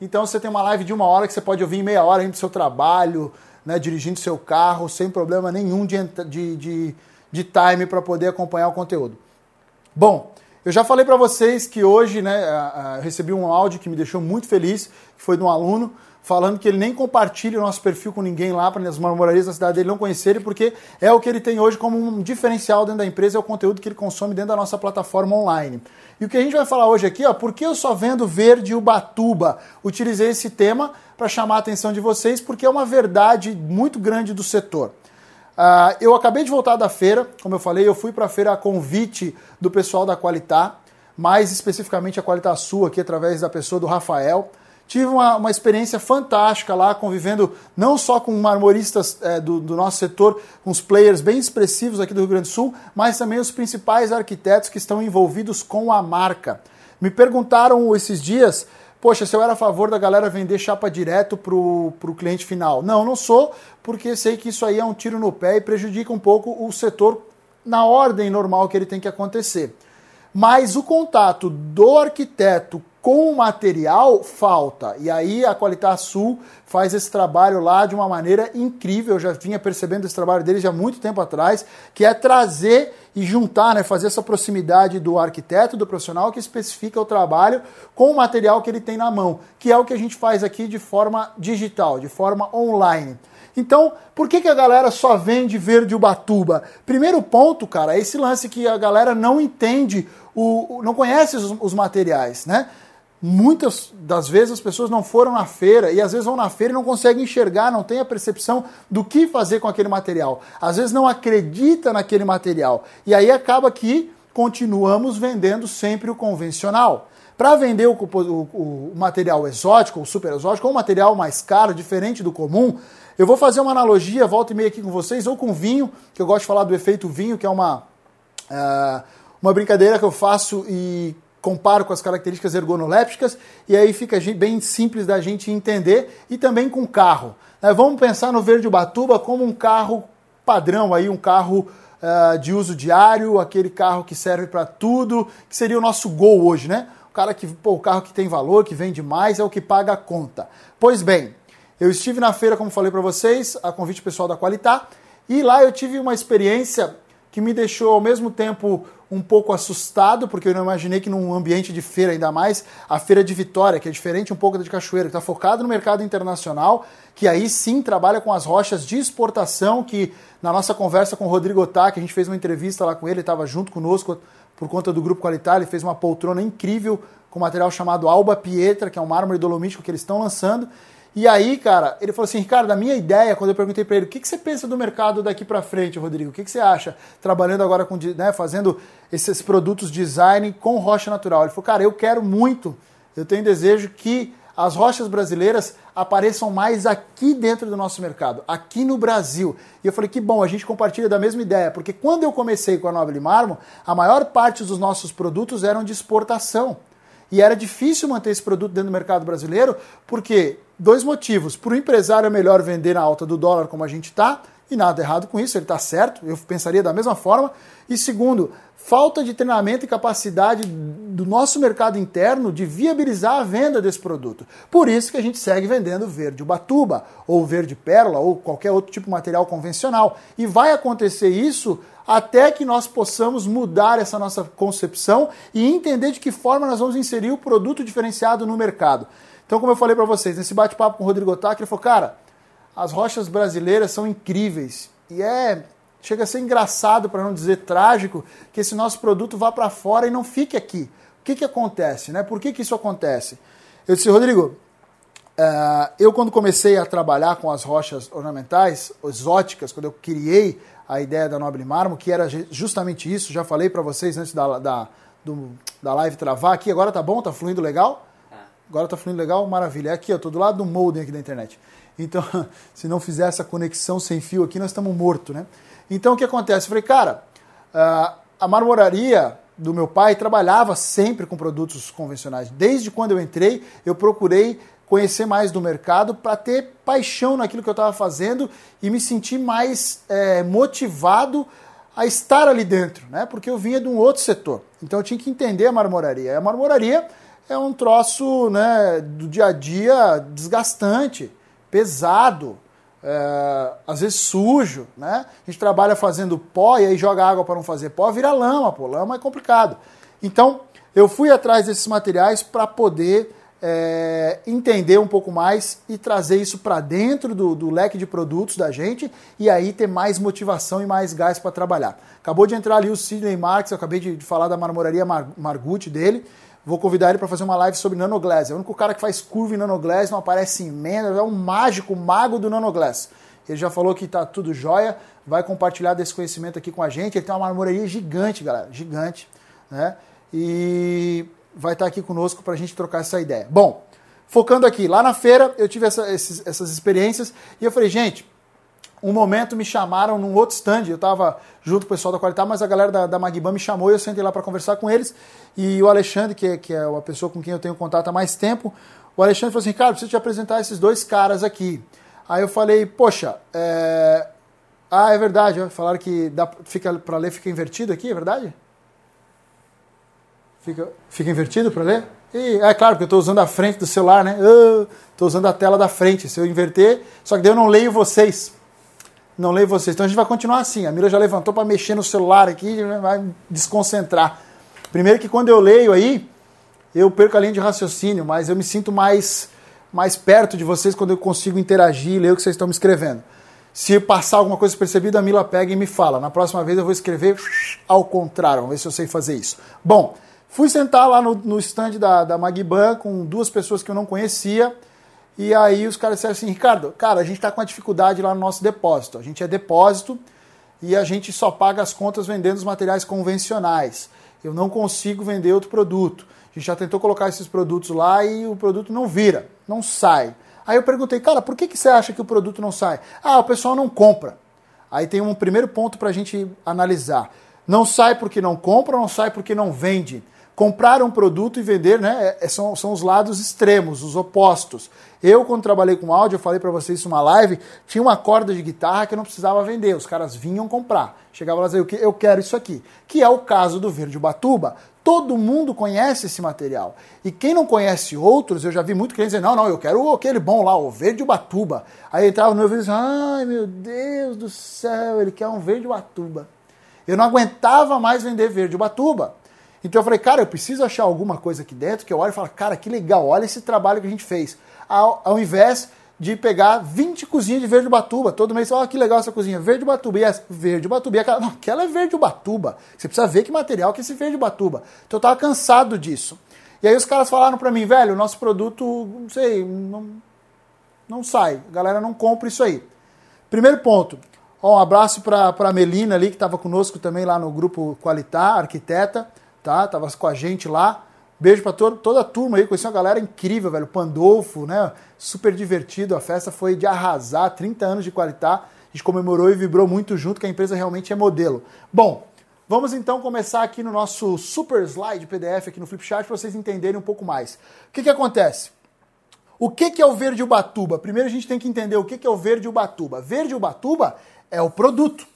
Então você tem uma live de uma hora que você pode ouvir em meia hora indo do seu trabalho, né, dirigindo seu carro, sem problema nenhum de, de, de, de time para poder acompanhar o conteúdo. Bom, eu já falei para vocês que hoje né, eu recebi um áudio que me deixou muito feliz, que foi de um aluno falando que ele nem compartilha o nosso perfil com ninguém lá, para as marmorarias da cidade dele não conhecerem, porque é o que ele tem hoje como um diferencial dentro da empresa, é o conteúdo que ele consome dentro da nossa plataforma online. E o que a gente vai falar hoje aqui, ó, por que eu só vendo verde Ubatuba? Utilizei esse tema para chamar a atenção de vocês, porque é uma verdade muito grande do setor. Uh, eu acabei de voltar da feira, como eu falei, eu fui para a feira a convite do pessoal da Qualitar, mais especificamente a Qualitar Sul, aqui através da pessoa do Rafael. Tive uma, uma experiência fantástica lá, convivendo não só com marmoristas é, do, do, nosso setor, com os players bem expressivos aqui do Rio Grande do Sul, mas também os principais arquitetos que estão envolvidos com a marca. Me perguntaram esses dias, poxa, se eu era a favor da galera vender chapa direto para o cliente final. Não, não sou, porque sei que isso aí é um tiro no pé e prejudica um pouco o setor na ordem normal que ele tem que acontecer. Mas o contato do arquiteto com o material falta. E aí a Qualitar Sul faz esse trabalho lá de uma maneira incrível. Eu já vinha percebendo esse trabalho deles há muito tempo atrás, que é trazer e juntar, né, fazer essa proximidade do arquiteto, do profissional que especifica o trabalho com o material que ele tem na mão, que é o que a gente faz aqui de forma digital, de forma online. Então, por que, que a galera só vende verde Ubatuba? Primeiro ponto, cara, é esse lance que a galera não entende, o, não conhece os, os materiais, né? Muitas das vezes as pessoas não foram na feira e às vezes vão na feira e não conseguem enxergar, não tem a percepção do que fazer com aquele material. Às vezes não acredita naquele material. E aí acaba que continuamos vendendo sempre o convencional. Para vender o, o, o, material exótico, o super exótico, ou um material mais caro, diferente do comum, eu vou fazer uma analogia, volta e meia aqui com vocês, ou com vinho, que eu gosto de falar do efeito vinho, que é uma, uh, uma brincadeira que eu faço e comparo com as características ergonolépticas e aí fica bem simples da gente entender e também com carro. Né? Vamos pensar no Verde Ubatuba como um carro padrão, aí um carro uh, de uso diário, aquele carro que serve para tudo, que seria o nosso gol hoje, né? O cara que, pô, o carro que tem valor, que vende mais, é o que paga a conta. Pois bem, eu estive na feira, como falei para vocês, a convite pessoal da Qualitar, e lá eu tive uma experiência que me deixou ao mesmo tempo um pouco assustado, porque eu não imaginei que num ambiente de feira, ainda mais a feira de Vitória, que é diferente um pouco da de Cachoeira, que está focado no mercado internacional, que aí sim trabalha com as rochas de exportação, que na nossa conversa com o Rodrigo Otá, que a gente fez uma entrevista lá com ele, estava junto conosco por conta do Grupo Qualitar, ele fez uma poltrona incrível com material chamado Alba Pietra, que é um mármore dolomítico que eles estão lançando, e aí, cara, ele falou assim, Ricardo, a minha ideia, quando eu perguntei para ele, o que, que você pensa do mercado daqui para frente, Rodrigo? O que, que você acha? Trabalhando agora com, né, fazendo esses produtos design com rocha natural. Ele falou, cara, eu quero muito, eu tenho desejo que as rochas brasileiras apareçam mais aqui dentro do nosso mercado, aqui no Brasil. E eu falei que bom, a gente compartilha da mesma ideia, porque quando eu comecei com a Noble Marmo, a maior parte dos nossos produtos eram de exportação. E era difícil manter esse produto dentro do mercado brasileiro, porque dois motivos. Para o empresário é melhor vender na alta do dólar como a gente está, e nada errado com isso, ele está certo, eu pensaria da mesma forma. E segundo, falta de treinamento e capacidade do nosso mercado interno de viabilizar a venda desse produto. Por isso que a gente segue vendendo verde ubatuba, ou verde pérola, ou qualquer outro tipo de material convencional. E vai acontecer isso até que nós possamos mudar essa nossa concepção e entender de que forma nós vamos inserir o produto diferenciado no mercado. Então, como eu falei para vocês, nesse bate-papo com o Rodrigo Otaque, ele falou, cara, as rochas brasileiras são incríveis. E é. Chega a ser engraçado, para não dizer trágico, que esse nosso produto vá para fora e não fique aqui. O que, que acontece? Né? Por que, que isso acontece? Eu disse, Rodrigo, uh, eu quando comecei a trabalhar com as rochas ornamentais, exóticas, quando eu criei a ideia da Nobre Mármore, que era justamente isso, já falei para vocês antes da, da, do, da live travar aqui, agora tá bom? Tá fluindo legal? Agora tá fluindo legal? Maravilha. É aqui, eu tô do lado do modem aqui da internet. Então, se não fizer essa conexão sem fio aqui, nós estamos mortos, né? Então, o que acontece? Eu falei, cara, a marmoraria do meu pai trabalhava sempre com produtos convencionais. Desde quando eu entrei, eu procurei conhecer mais do mercado para ter paixão naquilo que eu estava fazendo e me sentir mais é, motivado a estar ali dentro, né? Porque eu vinha de um outro setor. Então eu tinha que entender a marmoraria. A marmoraria é um troço né, do dia a dia desgastante, pesado, é, às vezes sujo, né? A gente trabalha fazendo pó e aí joga água para não fazer pó, vira lama, pô, lama é complicado. Então, eu fui atrás desses materiais para poder é, entender um pouco mais e trazer isso para dentro do, do, leque de produtos da gente e aí ter mais motivação e mais gás para trabalhar. Acabou de entrar ali o Sidney Marks, eu acabei de, falar da marmoraria Mar Margutti dele. Vou convidar ele para fazer uma live sobre nanoglass. É o único cara que faz curva em nanoglass, não aparece em emenda, é um mágico, mago do nanoglass. Ele já falou que tá tudo jóia, vai compartilhar desse conhecimento aqui com a gente. Ele tem uma marmoraria gigante, galera, gigante, né? E vai estar aqui conosco para a gente trocar essa ideia. Bom, focando aqui, lá na feira eu tive essa, esses, essas experiências e eu falei, gente, um momento me chamaram num outro stand, eu estava junto com o pessoal da Qualitar, mas a galera da, da Magban me chamou e eu sentei lá para conversar com eles. E o Alexandre, que é, que é uma pessoa com quem eu tenho contato há mais tempo, o Alexandre falou assim: Cara, preciso te apresentar esses dois caras aqui. Aí eu falei: Poxa, é... ah, é verdade, falaram que dá, fica para ler fica invertido aqui, é verdade? Fica, fica invertido para ler? E, é claro, porque eu estou usando a frente do celular, né? Estou usando a tela da frente. Se eu inverter, só que daí eu não leio vocês. Não leio vocês. Então a gente vai continuar assim. A Mira já levantou para mexer no celular aqui, vai desconcentrar. Primeiro que quando eu leio aí, eu perco a linha de raciocínio, mas eu me sinto mais, mais perto de vocês quando eu consigo interagir e ler o que vocês estão me escrevendo. Se passar alguma coisa percebida, a Mila pega e me fala. Na próxima vez eu vou escrever ao contrário. Vamos ver se eu sei fazer isso. Bom, Fui sentar lá no, no stand da, da Magban com duas pessoas que eu não conhecia. E aí os caras disseram assim, Ricardo, cara, a gente está com uma dificuldade lá no nosso depósito. A gente é depósito e a gente só paga as contas vendendo os materiais convencionais. Eu não consigo vender outro produto. A gente já tentou colocar esses produtos lá e o produto não vira, não sai. Aí eu perguntei, cara, por que, que você acha que o produto não sai? Ah, o pessoal não compra. Aí tem um primeiro ponto para a gente analisar. Não sai porque não compra, não sai porque não vende comprar um produto e vender, né? É, são, são os lados extremos, os opostos. Eu, quando trabalhei com áudio, eu falei para vocês numa live, tinha uma corda de guitarra que eu não precisava vender, os caras vinham comprar. Chegava lá e dizer, eu quero isso aqui. Que é o caso do Verde Batuba. Todo mundo conhece esse material. E quem não conhece outros, eu já vi muito cliente dizer, não, não, eu quero aquele bom lá, o Verde Batuba. Aí entrava no meu vídeo e dizia, ai meu Deus do céu, ele quer um Verde Batuba. Eu não aguentava mais vender Verde Batuba. Então eu falei, cara, eu preciso achar alguma coisa aqui dentro que eu olho e falo, cara, que legal, olha esse trabalho que a gente fez. Ao, ao invés de pegar 20 cozinhas de verde batuba, todo mês, olha que legal essa cozinha, verde batuba, e essa, verde batuba, e aquela, não, aquela é verde batuba. Você precisa ver que material que é esse verde batuba. Então eu tava cansado disso. E aí os caras falaram para mim, velho, o nosso produto, não sei, não, não sai, a galera não compra isso aí. Primeiro ponto, ó, um abraço para Melina ali, que estava conosco também lá no grupo Qualitar, arquiteta tá? Tava com a gente lá. Beijo para toda, toda a turma aí, conheci uma galera incrível, velho. Pandolfo, né? Super divertido. A festa foi de arrasar, 30 anos de qualidade. A gente comemorou e vibrou muito junto, que a empresa realmente é modelo. Bom, vamos então começar aqui no nosso super slide PDF aqui no Flipchart para vocês entenderem um pouco mais. O que, que acontece? O que, que é o verde Ubatuba? Primeiro a gente tem que entender o que, que é o verde Ubatuba. Verde Ubatuba é o produto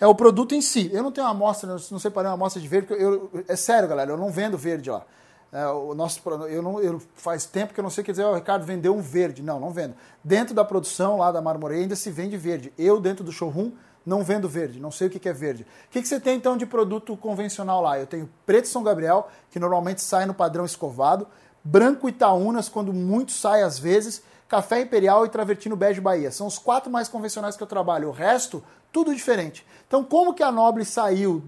é o produto em si. Eu não tenho uma amostra, não separei uma amostra de verde, eu, é sério, galera, eu não vendo verde lá. É, o nosso, eu não, eu, faz tempo que eu não sei quer dizer, o Ricardo vendeu um verde. Não, não vendo. Dentro da produção lá da Marmoreia ainda se vende verde. Eu, dentro do showroom, não vendo verde, não sei o que é verde. O que, que você tem então de produto convencional lá? Eu tenho preto São Gabriel, que normalmente sai no padrão escovado, branco Itaúnas, quando muito sai às vezes, café imperial e travertino bege Bahia. São os quatro mais convencionais que eu trabalho. O resto, tudo diferente. Então, como que a Noble saiu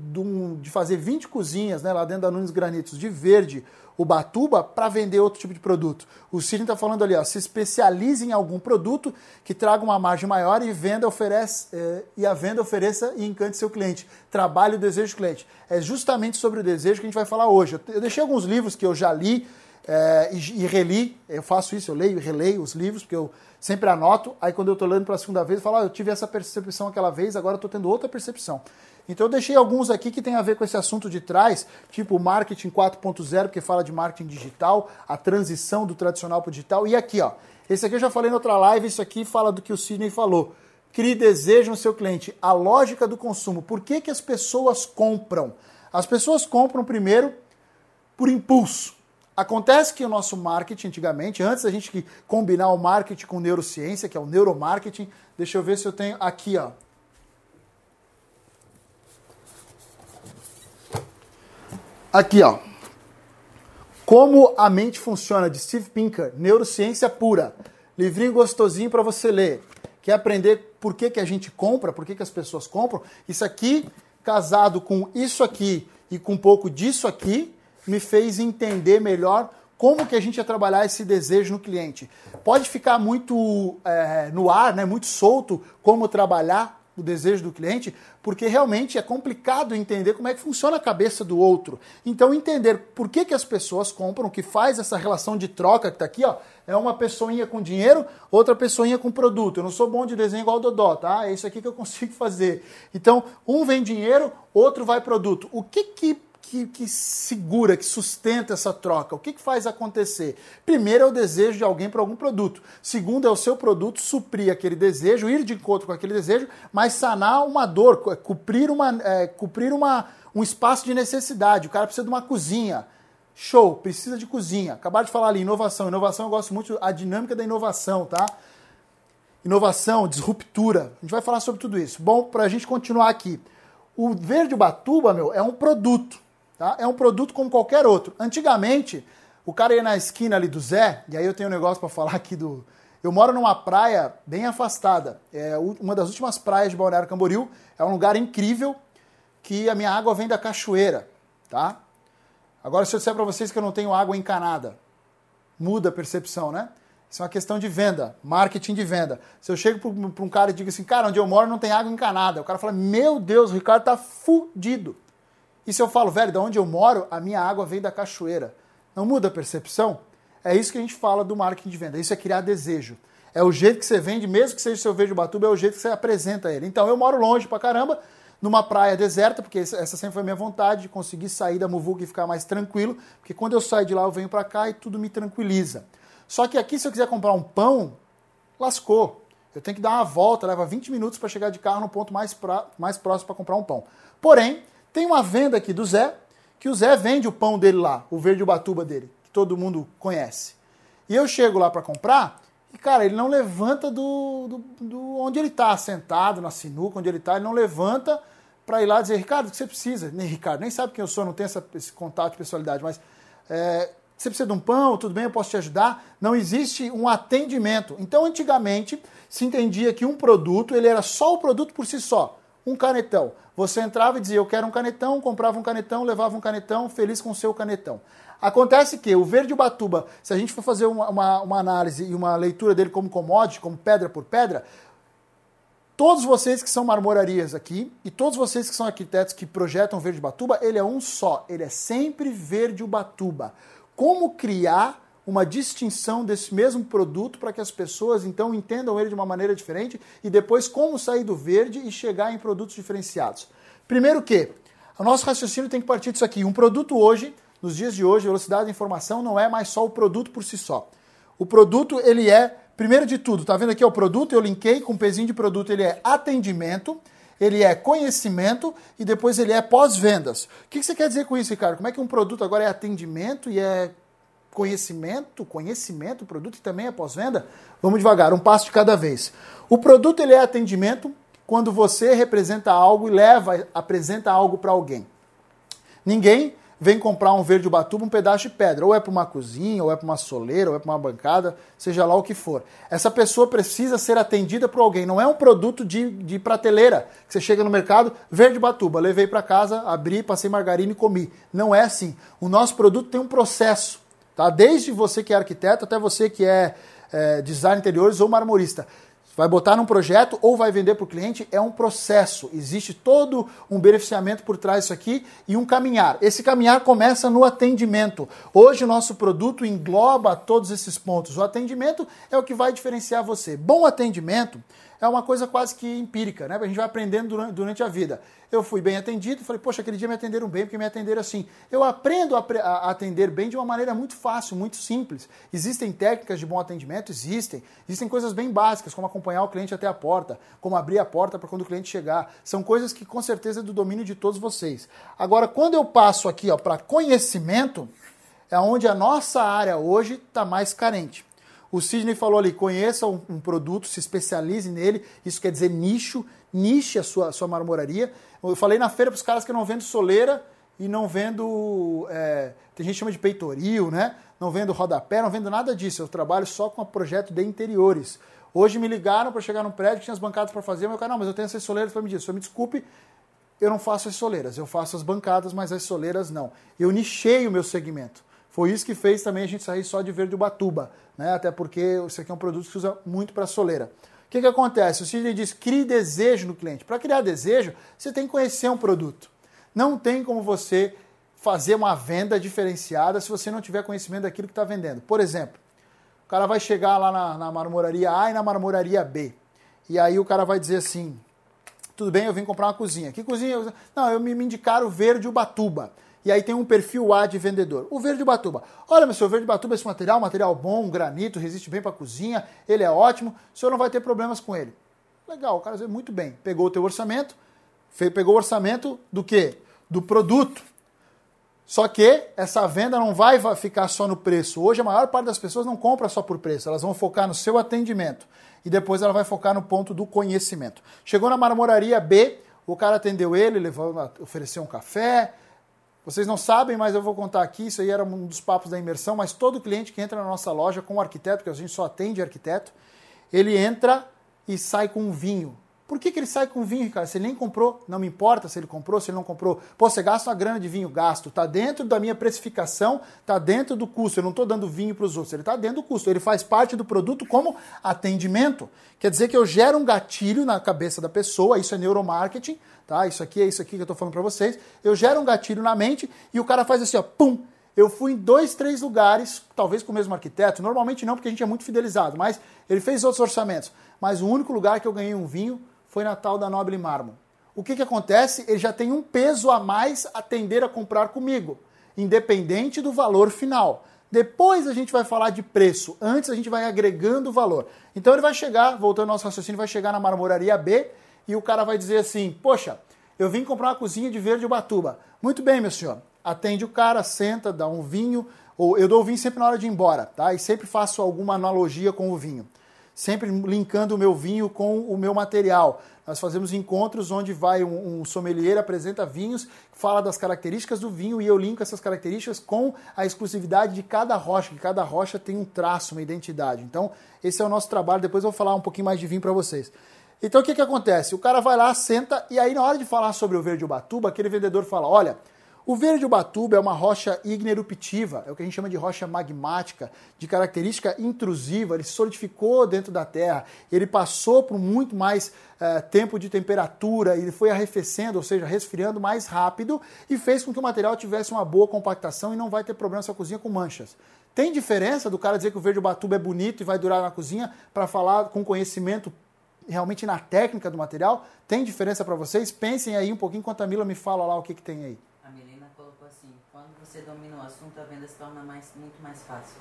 de fazer 20 cozinhas né, lá dentro da Nunes Granitos de verde, o Batuba, para vender outro tipo de produto? O Sidney está falando ali, ó, se especialize em algum produto que traga uma margem maior e venda oferece eh, e a venda ofereça e encante seu cliente. Trabalhe o desejo do cliente. É justamente sobre o desejo que a gente vai falar hoje. Eu deixei alguns livros que eu já li eh, e, e reli. Eu faço isso, eu leio e releio os livros, porque eu sempre anoto, aí quando eu estou lendo pela segunda vez, eu falo, ah, eu tive essa percepção aquela vez, agora estou tendo outra percepção. Então eu deixei alguns aqui que tem a ver com esse assunto de trás, tipo marketing 4.0, que fala de marketing digital, a transição do tradicional para o digital. E aqui, ó, esse aqui eu já falei em outra live, isso aqui fala do que o Sidney falou. Crie desejo no seu cliente, a lógica do consumo. Por que, que as pessoas compram? As pessoas compram primeiro por impulso. Acontece que o nosso marketing, antigamente, antes da gente combinar o marketing com neurociência, que é o neuromarketing, deixa eu ver se eu tenho aqui, ó. Aqui, ó. Como a mente funciona, de Steve Pinker, neurociência pura. Livrinho gostosinho para você ler. Quer aprender por que, que a gente compra, por que, que as pessoas compram? Isso aqui, casado com isso aqui e com um pouco disso aqui, me fez entender melhor como que a gente ia trabalhar esse desejo no cliente. Pode ficar muito é, no ar, né, muito solto como trabalhar o desejo do cliente, porque realmente é complicado entender como é que funciona a cabeça do outro. Então, entender por que, que as pessoas compram, que faz essa relação de troca que está aqui, ó, é uma pessoinha com dinheiro, outra pessoinha com produto. Eu não sou bom de desenho igual o Dodó, tá? É isso aqui que eu consigo fazer. Então, um vem dinheiro, outro vai produto. O que que que, que, segura, que sustenta essa troca? O que, que faz acontecer? Primeiro é o desejo de alguém para algum produto. Segundo é o seu produto suprir aquele desejo, ir de encontro com aquele desejo, mas sanar uma dor, cumprir, uma, é, cumprir uma, um espaço de necessidade. O cara precisa de uma cozinha. Show, precisa de cozinha. Acabar de falar ali, inovação. Inovação eu gosto muito a dinâmica da inovação, tá? Inovação, disruptura. A gente vai falar sobre tudo isso. Bom, para a gente continuar aqui. O verde batuba, meu, é um produto. Tá? É um produto como qualquer outro. Antigamente, o cara ia na esquina ali do Zé, e aí eu tenho um negócio para falar aqui do. Eu moro numa praia bem afastada. É uma das últimas praias de Balneário Camboriú. É um lugar incrível que a minha água vem da cachoeira, tá? Agora, se eu disser para vocês que eu não tenho água encanada, muda a percepção, né? Isso é uma questão de venda, marketing de venda. Se eu chego para um cara e digo assim, cara, onde eu moro não tem água encanada, o cara fala, meu Deus, o Ricardo tá fudido. E se eu falo, velho, de onde eu moro, a minha água vem da cachoeira. Não muda a percepção? É isso que a gente fala do marketing de venda. Isso é criar desejo. É o jeito que você vende, mesmo que seja seu verde batuba, é o jeito que você apresenta ele. Então eu moro longe pra caramba, numa praia deserta, porque essa sempre foi a minha vontade, de conseguir sair da Muvuca e ficar mais tranquilo, porque quando eu saio de lá eu venho para cá e tudo me tranquiliza. Só que aqui, se eu quiser comprar um pão, lascou. Eu tenho que dar uma volta, leva 20 minutos para chegar de carro no ponto mais, pra, mais próximo para comprar um pão. Porém, tem uma venda aqui do Zé, que o Zé vende o pão dele lá, o verde ubatuba dele, que todo mundo conhece. E eu chego lá para comprar e, cara, ele não levanta do, do, do onde ele está, sentado na sinuca, onde ele está, ele não levanta para ir lá dizer, Ricardo, o que você precisa? Nem Ricardo, nem sabe quem eu sou, não tem essa, esse contato de personalidade, mas é, você precisa de um pão, tudo bem, eu posso te ajudar. Não existe um atendimento. Então, antigamente, se entendia que um produto, ele era só o produto por si só um canetão. Você entrava e dizia, eu quero um canetão, comprava um canetão, levava um canetão, feliz com o seu canetão. Acontece que o verde Ubatuba, se a gente for fazer uma, uma, uma análise e uma leitura dele como commodity, como pedra por pedra, todos vocês que são marmorarias aqui e todos vocês que são arquitetos que projetam verde Ubatuba, ele é um só, ele é sempre verde Ubatuba. Como criar uma distinção desse mesmo produto para que as pessoas então entendam ele de uma maneira diferente e depois como sair do verde e chegar em produtos diferenciados. Primeiro que o nosso raciocínio tem que partir disso aqui. Um produto hoje, nos dias de hoje, velocidade da informação não é mais só o produto por si só. O produto ele é primeiro de tudo, tá vendo aqui o produto? Eu linkei com um pezinho de produto, ele é atendimento ele é conhecimento e depois ele é pós-vendas. O que você quer dizer com isso, Ricardo? Como é que um produto agora é atendimento e é conhecimento, conhecimento, produto e também é pós-venda? Vamos devagar, um passo de cada vez. O produto ele é atendimento quando você representa algo e leva, apresenta algo para alguém. Ninguém vem comprar um verde ubatuba, um pedaço de pedra, ou é para uma cozinha, ou é para uma soleira, ou é para uma bancada, seja lá o que for. Essa pessoa precisa ser atendida por alguém, não é um produto de, de prateleira, que você chega no mercado, verde batuba, levei para casa, abri, passei margarina e comi. Não é assim. O nosso produto tem um processo. Tá? Desde você que é arquiteto até você que é, é design interiores ou marmorista. Vai botar num projeto ou vai vender para o cliente, é um processo. Existe todo um beneficiamento por trás disso aqui e um caminhar. Esse caminhar começa no atendimento. Hoje o nosso produto engloba todos esses pontos. O atendimento é o que vai diferenciar você. Bom atendimento é uma coisa quase que empírica, né? A gente vai aprendendo durante, a vida. Eu fui bem atendido, falei, poxa, aquele dia me atenderam bem, porque me atenderam assim. Eu aprendo a, a, atender bem de uma maneira muito fácil, muito simples. Existem técnicas de bom atendimento? Existem. Existem coisas bem básicas, como acompanhar o cliente até a porta, como abrir a porta para quando o cliente chegar. São coisas que com certeza é do domínio de todos vocês. Agora, quando eu passo aqui para conhecimento, é onde a nossa área hoje está mais carente. O Sidney falou ali: conheça um, um, produto, se especialize nele. Isso quer dizer nicho, niche a sua, sua marmoraria. Eu falei na feira para os caras que não vendo soleira e não vendo. É, tem gente que chama de peitoril, né? Não vendo rodapé, não vendo nada disso. Eu trabalho só com projeto de interiores. Hoje me ligaram para chegar num prédio, tinha as bancadas para fazer, mas eu cara, não, mas eu tenho essas soleiras para me dizer. Só me desculpe, eu não faço as soleiras. Eu faço as bancadas, mas as soleiras não. Eu nichei o meu segmento. Foi isso que fez também a gente sair só de verde Ubatuba, né? Até porque isso aqui é um produto que se usa muito para soleira. O que, que acontece? O Sidney diz: crie desejo no cliente. Para criar desejo, você tem que conhecer um produto. Não tem como você fazer uma venda diferenciada se você não tiver conhecimento daquilo que está vendendo. Por exemplo, o cara vai chegar lá na, na marmoraria A e na marmoraria B. E aí o cara vai dizer assim: tudo bem, eu vim comprar uma cozinha. Que cozinha? Não, eu me, me indicaram verde Ubatuba e aí tem um perfil A de vendedor. O verde batuba. Olha, meu senhor, verde batuba, esse material, material bom, granito, resiste bem para cozinha, ele é ótimo, o senhor não vai ter problemas com ele. Legal, o cara diz muito bem. Pegou o teu orçamento, pegou o orçamento do quê? Do produto. Só que essa venda não vai ficar só no preço. Hoje a maior parte das pessoas não compra só por preço, elas vão focar no seu atendimento e depois ela vai focar no ponto do conhecimento. Chegou na marmoraria B, o cara atendeu ele, levou, ofereceu um café, vocês não sabem, mas eu vou contar aqui, isso aí era um dos papos da imersão, mas todo cliente que entra na nossa loja com arquiteto, porque a gente só atende arquiteto, ele entra e sai com um vinho. Por que, que ele sai com vinho, cara? Se ele nem comprou, não me importa se ele comprou, se ele não comprou. Pô, você gasta uma grana de vinho, gasto. Tá dentro da minha precificação, tá dentro do custo. Eu não estou dando vinho para os outros, ele está dentro do custo. Ele faz parte do produto como atendimento. Quer dizer que eu gero um gatilho na cabeça da pessoa, isso é neuromarketing, tá? Isso aqui é isso aqui que eu estou falando para vocês. Eu gero um gatilho na mente e o cara faz assim, ó, pum, eu fui em dois, três lugares, talvez com o mesmo arquiteto, normalmente não, porque a gente é muito fidelizado, mas ele fez outros orçamentos. Mas o único lugar que eu ganhei um vinho foi Natal da Noble Mármore. O que, que acontece? Ele já tem um peso a mais a tender a comprar comigo, independente do valor final. Depois a gente vai falar de preço, antes a gente vai agregando valor. Então ele vai chegar, voltando ao nosso raciocínio, vai chegar na marmoraria B e o cara vai dizer assim: Poxa, eu vim comprar uma cozinha de verde Ubatuba. Muito bem, meu senhor. Atende o cara, senta, dá um vinho, ou eu dou o vinho sempre na hora de ir embora, tá? E sempre faço alguma analogia com o vinho sempre linkando o meu vinho com o meu material. Nós fazemos encontros onde vai um, um sommelier, apresenta vinhos, fala das características do vinho e eu linko essas características com a exclusividade de cada rocha, que cada rocha tem um traço, uma identidade. Então, esse é o nosso trabalho. Depois eu vou falar um pouquinho mais de vinho para vocês. Então, o que, que acontece? O cara vai lá, senta, e aí na hora de falar sobre o verde Ubatuba, aquele vendedor fala, olha, o verde Ubatuba é uma rocha igneruptiva, é o que a gente chama de rocha magmática, de característica intrusiva, ele se solidificou dentro da Terra, ele passou por muito mais uh, tempo de temperatura, ele foi arrefecendo, ou seja, resfriando mais rápido e fez com que o material tivesse uma boa compactação e não vai ter problema na sua cozinha com manchas. Tem diferença do cara dizer que o verde Ubatuba é bonito e vai durar na cozinha para falar com conhecimento realmente na técnica do material? Tem diferença para vocês? Pensem aí um pouquinho enquanto a Mila me fala lá o que, que tem aí você domina o assunto, a venda se torna mais, muito mais fácil.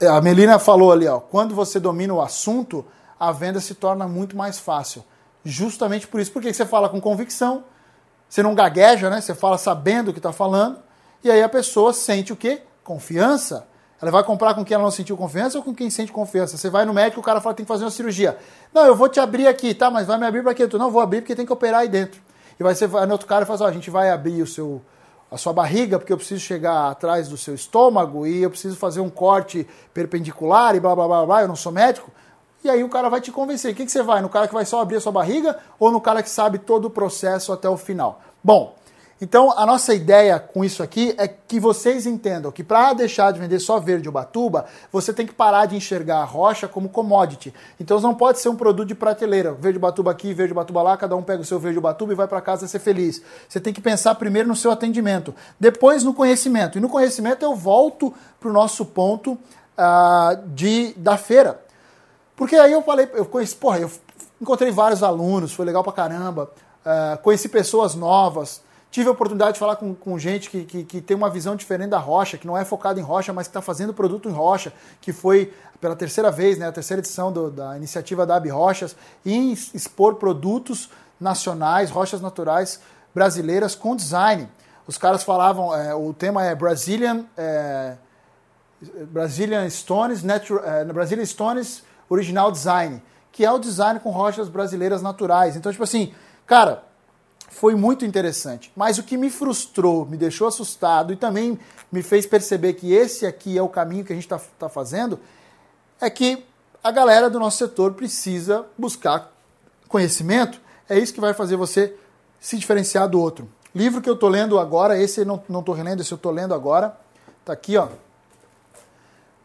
É, a Melina falou ali, ó, quando você domina o assunto, a venda se torna muito mais fácil. Justamente por isso. Porque você fala com convicção, você não gagueja, né? Você fala sabendo o que está falando, e aí a pessoa sente o quê? Confiança. Ela vai comprar com quem ela não sentiu confiança ou com quem sente confiança? Você vai no médico, o cara fala tem que fazer uma cirurgia. Não, eu vou te abrir aqui, tá? Mas vai me abrir para quê? Tu não vou abrir porque tem que operar aí dentro. E vai ser no outro cara e fala assim, ó, a gente vai abrir o seu a sua barriga, porque eu preciso chegar atrás do seu estômago e eu preciso fazer um corte perpendicular e blá blá blá blá, eu não sou médico. E aí o cara vai te convencer. O que, que você vai? No cara que vai só abrir a sua barriga ou no cara que sabe todo o processo até o final? Bom, então, a nossa ideia com isso aqui é que vocês entendam que para deixar de vender só verde Ubatuba, você tem que parar de enxergar a rocha como commodity. Então, não pode ser um produto de prateleira. Verde Ubatuba aqui, verde Ubatuba lá, cada um pega o seu verde Ubatuba e vai para casa ser feliz. Você tem que pensar primeiro no seu atendimento, depois no conhecimento. E no conhecimento eu volto para o nosso ponto uh, de, da feira. Porque aí eu falei, eu conheci, porra, eu encontrei vários alunos, foi legal pra caramba, uh, conheci pessoas novas, Tive a oportunidade de falar com, com gente que, que, que, tem uma visão diferente da rocha, que não é focada em rocha, mas que está fazendo produto em rocha, que foi pela terceira vez, né, a terceira edição do, da iniciativa da AB Rochas, em expor produtos nacionais, rochas naturais brasileiras com design. os caras falavam, é, o tema é Brazilian, é, Brazilian Stones, Natural, é, Brazilian Stones Original Design, que é o design com rochas brasileiras naturais. Então, tipo assim, cara, foi muito interessante. Mas o que me frustrou, me deixou assustado e também me fez perceber que esse aqui é o caminho que a gente está tá fazendo, é que a galera do nosso setor precisa buscar conhecimento. É isso que vai fazer você se diferenciar do outro. Livro que eu estou lendo agora, esse não estou relendo, esse eu estou lendo agora. Está aqui, ó.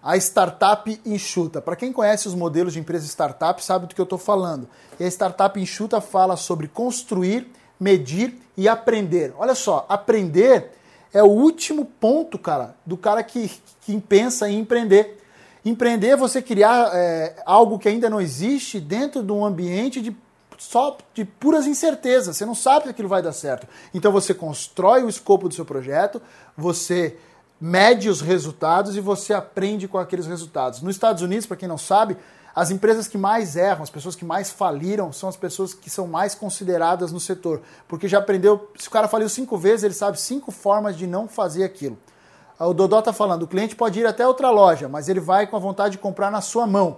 A Startup Enxuta. Para quem conhece os modelos de empresa startup, sabe do que eu estou falando. E a Startup Enxuta fala sobre construir, medir e aprender. Olha só, aprender é o último ponto, cara, do cara que, que pensa em empreender. Empreender é você criar é, algo que ainda não existe dentro de um ambiente de só de puras incertezas. Você não sabe se aquilo vai dar certo. Então você constrói o escopo do seu projeto, você mede os resultados e você aprende com aqueles resultados. Nos Estados Unidos, para quem não sabe, as empresas que mais erram, as pessoas que mais faliram, são as pessoas que são mais consideradas no setor. Porque já aprendeu, se o cara faliu cinco vezes, ele sabe cinco formas de não fazer aquilo. O Dodó está falando, o cliente pode ir até outra loja, mas ele vai com a vontade de comprar na sua mão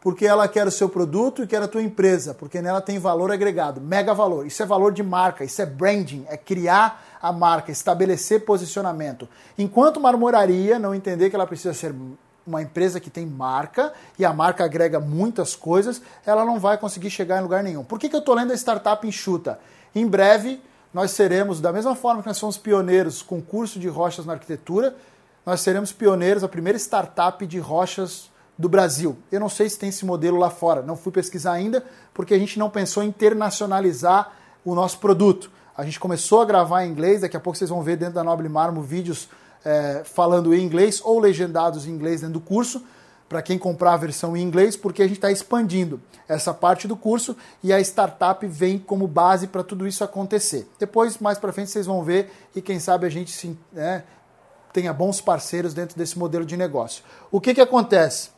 porque ela quer o seu produto e quer a tua empresa, porque nela tem valor agregado, mega valor. Isso é valor de marca, isso é branding, é criar a marca, estabelecer posicionamento. Enquanto uma não entender que ela precisa ser uma empresa que tem marca e a marca agrega muitas coisas, ela não vai conseguir chegar em lugar nenhum. Por que, que eu estou lendo a Startup Enxuta? Em breve, nós seremos, da mesma forma que nós fomos pioneiros com curso de rochas na arquitetura, nós seremos pioneiros, a primeira startup de rochas do Brasil. Eu não sei se tem esse modelo lá fora, não fui pesquisar ainda, porque a gente não pensou em internacionalizar o nosso produto. A gente começou a gravar em inglês, daqui a pouco vocês vão ver dentro da Noble Marmo vídeos é, falando em inglês ou legendados em inglês dentro do curso, para quem comprar a versão em inglês, porque a gente está expandindo essa parte do curso e a startup vem como base para tudo isso acontecer. Depois, mais para frente, vocês vão ver e quem sabe a gente se, né, tenha bons parceiros dentro desse modelo de negócio. O que, que acontece?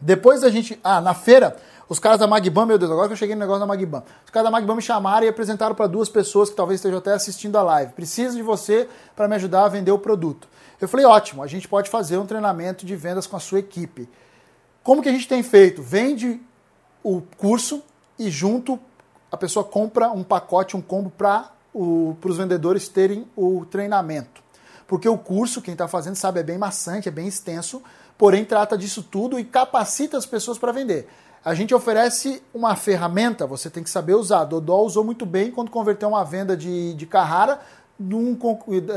Depois a gente. Ah, na feira, os caras da Magbam, meu Deus, agora que eu cheguei no negócio da Magbam. Os caras da Magbam me chamaram e apresentaram para duas pessoas que talvez estejam até assistindo a live. Preciso de você para me ajudar a vender o produto. Eu falei, ótimo, a gente pode fazer um treinamento de vendas com a sua equipe. Como que a gente tem feito? Vende o curso e junto a pessoa compra um pacote, um combo para os vendedores terem o treinamento. Porque o curso, quem está fazendo sabe, é bem maçante, é bem extenso porém trata disso tudo e capacita as pessoas para vender. A gente oferece uma ferramenta, você tem que saber usar. Dodó usou muito bem quando converteu uma venda de, de Carrara num,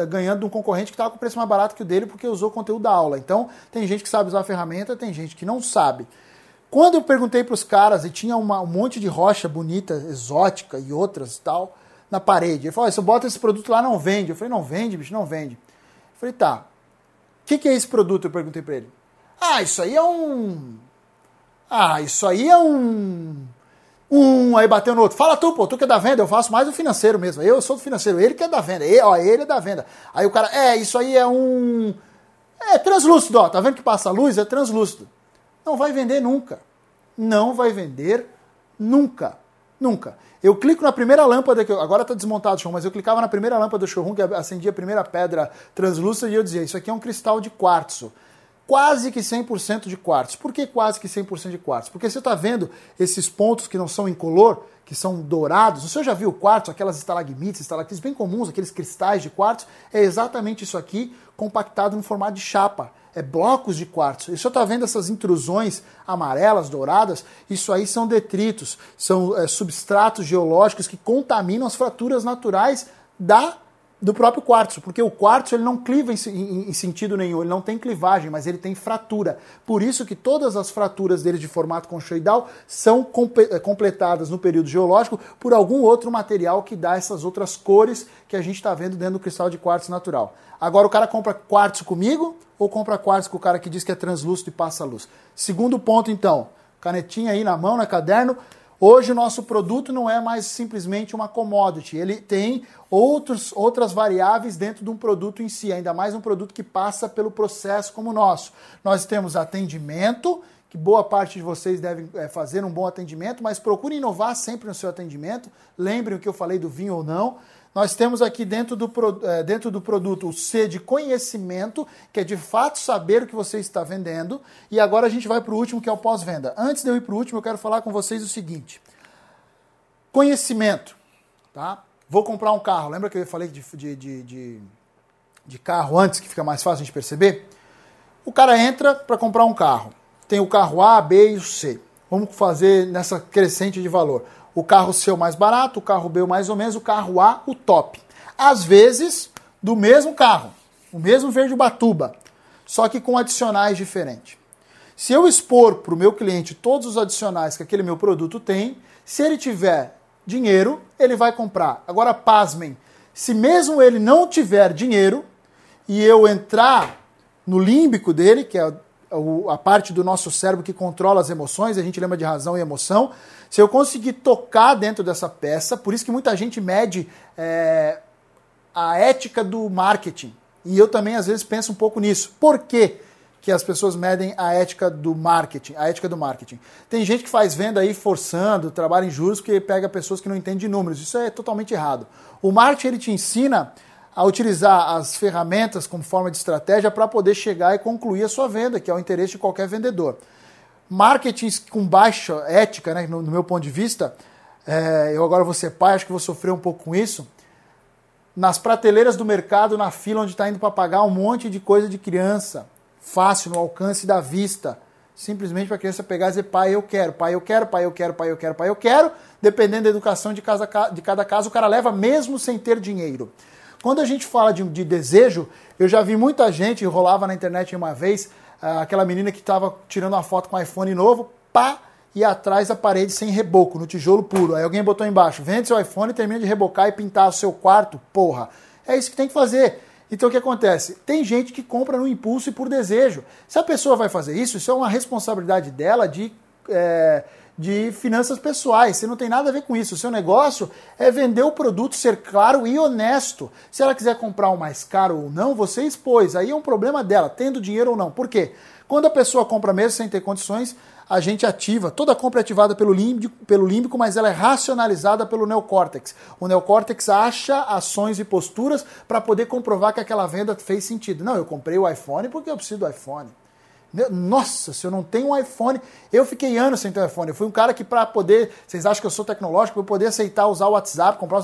ganhando de um concorrente que estava com preço mais barato que o dele porque usou conteúdo da aula. Então, tem gente que sabe usar a ferramenta, tem gente que não sabe. Quando eu perguntei para os caras, e tinha uma, um monte de rocha bonita, exótica e outras tal, na parede. Ele falou: se eu boto esse produto lá, não vende. Eu falei: não vende, bicho, não vende. Eu falei: tá. O que, que é esse produto? Eu perguntei para ele. Ah, isso aí é um. Ah, isso aí é um. Um aí bateu no outro. Fala tu, pô, tu que é da venda, eu faço mais o financeiro mesmo. Eu sou do financeiro, ele que é da venda. Ele, ó, ele é da venda. Aí o cara, é, isso aí é um. É translúcido, ó. Tá vendo que passa a luz? É translúcido. Não vai vender nunca. Não vai vender nunca. Nunca. Eu clico na primeira lâmpada, que eu, agora está desmontado o showroom, mas eu clicava na primeira lâmpada do showroom que acendia a primeira pedra translúcida e eu dizia: Isso aqui é um cristal de quartzo quase que 100% de quartzo. Por que quase que 100% de quartzo? Porque você está vendo esses pontos que não são incolor, que são dourados. Você já viu o quartzo, aquelas estalagmites, estalactites bem comuns, aqueles cristais de quartzo? É exatamente isso aqui, compactado no formato de chapa. É blocos de quartzo. E você está vendo essas intrusões amarelas, douradas? Isso aí são detritos, são é, substratos geológicos que contaminam as fraturas naturais da do próprio quartzo, porque o quartzo ele não cliva em, em, em, sentido nenhum, ele não tem clivagem, mas ele tem fratura. Por isso que todas as fraturas dele de formato conchoidal são eh, completadas no período geológico por algum outro material que dá essas outras cores que a gente está vendo dentro do cristal de quartzo natural. Agora o cara compra quartzo comigo ou compra quartzo com o cara que diz que é translúcido e passa luz? Segundo ponto então, canetinha aí na mão, na caderno, Hoje o nosso produto não é mais simplesmente uma commodity, ele tem outros, outras variáveis dentro de um produto em si, ainda mais um produto que passa pelo processo como o nosso. Nós temos atendimento, que boa parte de vocês devem é, fazer um bom atendimento, mas procure inovar sempre no seu atendimento. Lembrem o que eu falei do vinho ou não. Nós temos aqui dentro do, é, dentro do produto o C de conhecimento, que é de fato saber o que você está vendendo. E agora a gente vai para o último, que é o pós-venda. Antes de eu ir para o último, eu quero falar com vocês o seguinte: conhecimento. Tá? Vou comprar um carro. Lembra que eu falei de, de, de, de, de carro antes, que fica mais fácil a gente perceber? O cara entra para comprar um carro. Tem o carro A, B e o C. Vamos fazer nessa crescente de valor o carro C o mais barato, o carro B o mais ou menos, o carro A o top. Às vezes, do mesmo carro, o mesmo verde batuba, só que com adicionais diferentes. Se eu expor para o meu cliente todos os adicionais que aquele meu produto tem, se ele tiver dinheiro, ele vai comprar. Agora, pasmem, se mesmo ele não tiver dinheiro e eu entrar no límbico dele, que é a parte do nosso cérebro que controla as emoções, a gente lembra de razão e emoção, se eu conseguir tocar dentro dessa peça, por isso que muita gente mede é, a ética do marketing. E eu também, às vezes, penso um pouco nisso. Por quê que as pessoas medem a ética do marketing? A ética do marketing. Tem gente que faz venda aí forçando, trabalha em juros, porque pega pessoas que não entendem de números. Isso é totalmente errado. O marketing ele te ensina a utilizar as ferramentas como forma de estratégia para poder chegar e concluir a sua venda, que é o interesse de qualquer vendedor marketing com baixa ética, né, no, meu ponto de vista, é, eu agora vou ser pai, acho que vou sofrer um pouco com isso. Nas prateleiras do mercado, na fila onde está indo para pagar um monte de coisa de criança, fácil, no alcance da vista. Simplesmente para a criança pegar e dizer, pai, eu quero, pai, eu quero, pai, eu quero, pai, eu quero, pai, eu quero. Dependendo da educação de, casa, de cada caso, o cara leva mesmo sem ter dinheiro. Quando a gente fala de, de desejo, eu já vi muita gente, rolava na internet uma vez, ah, aquela menina que estava tirando uma foto com um iPhone novo, pá, e atrás a parede sem reboco, no tijolo puro. Aí alguém botou embaixo, vende seu iPhone, termina de rebocar e pintar o seu quarto, porra. É isso que tem que fazer. Então o que acontece? Tem gente que compra no impulso e por desejo. Se a pessoa vai fazer isso, isso é uma responsabilidade dela de é, de finanças pessoais. Você não tem nada a ver com isso. O seu negócio é vender o produto, ser claro e honesto. Se ela quiser comprar um mais caro ou não, você expôs. Aí é um problema dela, tendo dinheiro ou não. Por quê? Quando a pessoa compra mesmo sem ter condições, a gente ativa. Toda compra é ativada pelo límbico, pelo límbico, mas ela é racionalizada pelo neocórtex. O neocórtex acha ações e posturas para poder comprovar que aquela venda fez sentido. Não, eu comprei o iPhone porque eu preciso do iPhone. Nossa, se eu não tenho um iPhone. Eu fiquei anos sem ter um iPhone. Eu fui um cara que, para poder. Vocês acham que eu sou tecnológico? Eu poder aceitar usar o WhatsApp, comprar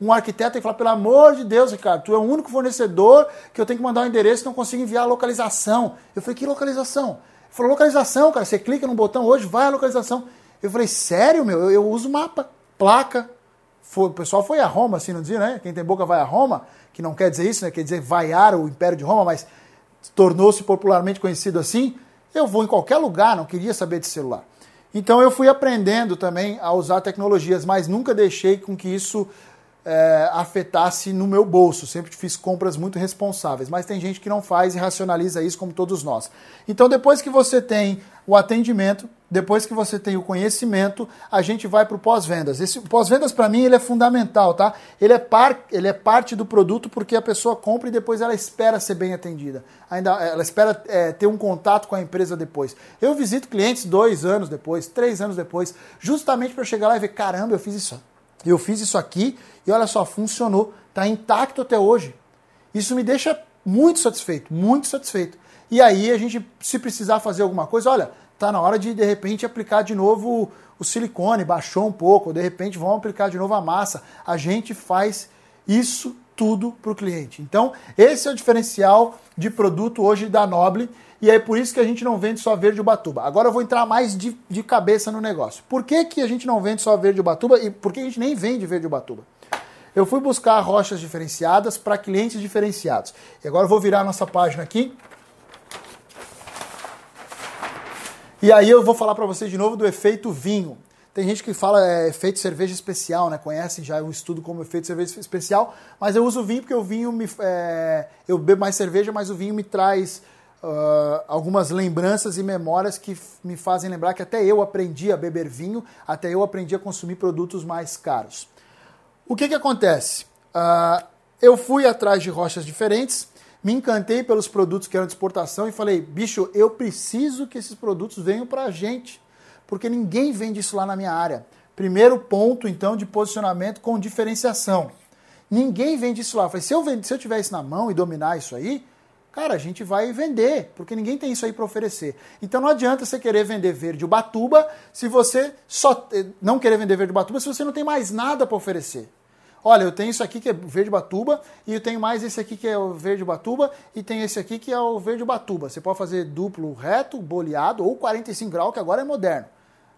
um arquiteto e falar: pelo amor de Deus, Ricardo, tu é o único fornecedor que eu tenho que mandar um endereço e não consigo enviar a localização. Eu falei: que localização? Ele falou: localização, cara. Você clica no botão hoje, vai a localização. Eu falei: sério, meu? Eu, eu uso mapa, placa. Foi, o pessoal foi a Roma, assim, não dizia, né? Quem tem boca vai a Roma, que não quer dizer isso, né? Quer dizer vaiar o Império de Roma, mas tornou-se popularmente conhecido assim, eu vou em qualquer lugar, não queria saber de celular. Então eu fui aprendendo também a usar tecnologias, mas nunca deixei com que isso é, afetasse no meu bolso. Sempre fiz compras muito responsáveis. Mas tem gente que não faz e racionaliza isso como todos nós. Então depois que você tem o atendimento, depois que você tem o conhecimento, a gente vai para o pós-vendas. Esse pós-vendas, para mim, ele é fundamental, tá? Ele é, par, ele é parte do produto porque a pessoa compra e depois ela espera ser bem atendida. Ainda, ela espera é, ter um contato com a empresa depois. Eu visito clientes dois anos depois, três anos depois, justamente para chegar lá e ver, caramba, eu fiz isso. Eu fiz isso aqui e olha só, funcionou. Está intacto até hoje. Isso me deixa muito satisfeito, muito satisfeito. E aí a gente, se precisar fazer alguma coisa, olha, tá na hora de de repente aplicar de novo o silicone, baixou um pouco, ou de repente vamos aplicar de novo a massa. A gente faz isso tudo para o cliente. Então, esse é o diferencial de produto hoje da Noble e é por isso que a gente não vende só verde Ubatuba. Agora eu vou entrar mais de, de cabeça no negócio. Por que, que a gente não vende só verde Ubatuba e por que a gente nem vende verde Ubatuba? Eu fui buscar rochas diferenciadas para clientes diferenciados. E agora eu vou virar a nossa página aqui E aí eu vou falar para vocês de novo do efeito vinho. Tem gente que fala é, efeito cerveja especial, né? Conhecem já o estudo como efeito cerveja especial, mas eu uso vinho porque o vinho me. É, eu bebo mais cerveja, mas o vinho me traz uh, algumas lembranças e memórias que me fazem lembrar que até eu aprendi a beber vinho, até eu aprendi a consumir produtos mais caros. O que, que acontece? Uh, eu fui atrás de rochas diferentes me encantei pelos produtos que eram de exportação e falei, bicho, eu preciso que esses produtos venham para a gente, porque ninguém vende isso lá na minha área. Primeiro ponto, então, de posicionamento com diferenciação. Ninguém vende isso lá. Eu falei, se eu, vend... se eu tiver isso na mão e dominar isso aí, cara, a gente vai vender, porque ninguém tem isso aí para oferecer. Então não adianta você querer vender verde Ubatuba se você só eh, não querer vender verde Ubatuba se você não tem mais nada para oferecer. Olha, eu tenho isso aqui que é verde Batuba, e eu tenho mais esse aqui que é o verde Batuba, e tem esse aqui que é o verde Batuba. Você pode fazer duplo reto, boleado ou 45 graus, que agora é moderno.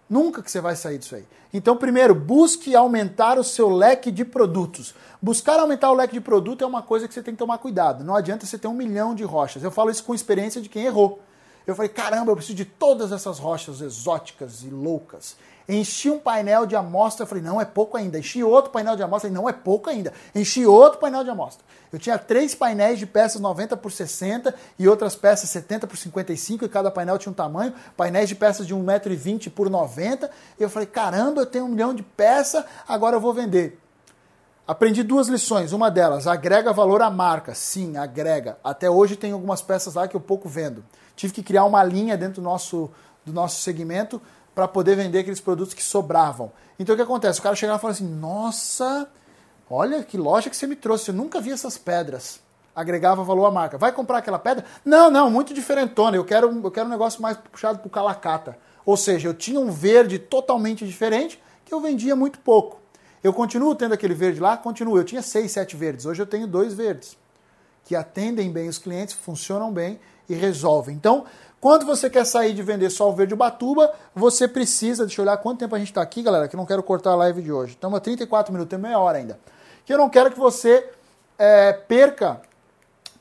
Nunca que você vai sair disso aí. Então, primeiro, busque aumentar o seu leque de produtos. Buscar aumentar o leque de produto é uma coisa que você tem que tomar cuidado. Não adianta você ter um milhão de rochas. Eu falo isso com experiência de quem errou. Eu falei, caramba, eu preciso de todas essas rochas exóticas e loucas. Enchi um painel de amostra, falei, não é pouco ainda. Enchi outro painel de amostra, falei, não é pouco ainda. Enchi outro painel de amostra. Eu tinha três painéis de peças 90 por 60 e outras peças 70 por 55 e cada painel tinha um tamanho. Painéis de peças de 1,20m por 90. E eu falei, caramba, eu tenho um milhão de peças, agora eu vou vender. Aprendi duas lições. Uma delas, agrega valor à marca. Sim, agrega. Até hoje tem algumas peças lá que eu pouco vendo. Tive que criar uma linha dentro do nosso, do nosso segmento para poder vender aqueles produtos que sobravam. Então o que acontece? O cara chegava e falava assim: Nossa, olha que loja que você me trouxe, eu nunca vi essas pedras. Agregava valor à marca. Vai comprar aquela pedra? Não, não, muito diferentona. Eu quero, eu quero um negócio mais puxado para o calacata. Ou seja, eu tinha um verde totalmente diferente que eu vendia muito pouco. Eu continuo tendo aquele verde lá? Continuo. Eu tinha seis, sete verdes. Hoje eu tenho dois verdes que atendem bem os clientes, funcionam bem e resolvem. Então, quando você quer sair de vender só o verde Ubatuba, você precisa, deixa eu olhar quanto tempo a gente está aqui, galera, que eu não quero cortar a live de hoje. Estamos a 34 minutos, tem meia hora ainda. Que eu não quero que você é, perca,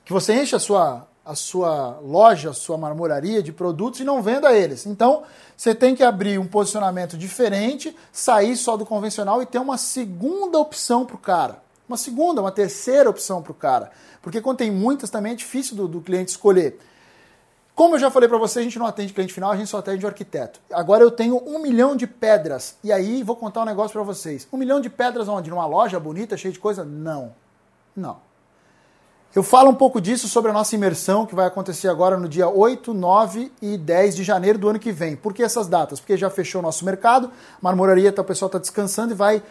que você encha a sua, a sua loja, a sua marmoraria de produtos e não venda eles. Então, você tem que abrir um posicionamento diferente, sair só do convencional e ter uma segunda opção para o cara. Uma segunda, uma terceira opção para o cara. Porque quando tem muitas também é difícil do, do cliente escolher. Como eu já falei para você, a gente não atende cliente final, a gente só atende o arquiteto. Agora eu tenho um milhão de pedras. E aí vou contar um negócio para vocês. Um milhão de pedras onde? Numa loja bonita, cheia de coisa? Não. Não. Eu falo um pouco disso sobre a nossa imersão que vai acontecer agora no dia 8, 9 e 10 de janeiro do ano que vem. Por que essas datas? Porque já fechou o nosso mercado, marmoraria, tá, o pessoal está descansando e vai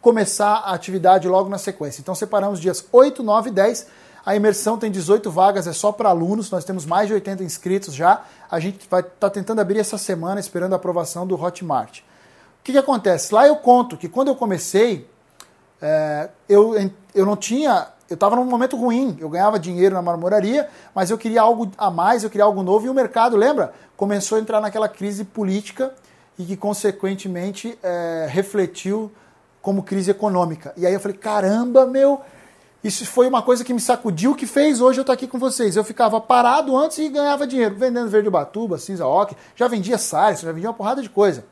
começar a atividade logo na sequência. Então separamos dias 8, 9 e 10 a imersão tem 18 vagas, é só para alunos, nós temos mais de 80 inscritos já. A gente vai estar tá tentando abrir essa semana, esperando a aprovação do Hotmart. O que, que acontece? Lá eu conto que quando eu comecei, é, eu, eu não tinha. Eu estava num momento ruim, eu ganhava dinheiro na marmoraria, mas eu queria algo a mais, eu queria algo novo, e o mercado, lembra? Começou a entrar naquela crise política e que, consequentemente, é, refletiu como crise econômica. E aí eu falei: caramba, meu, isso foi uma coisa que me sacudiu, que fez hoje eu estar aqui com vocês. Eu ficava parado antes e ganhava dinheiro, vendendo verde batuba, cinza oque, já vendia sais, já vendia uma porrada de coisa.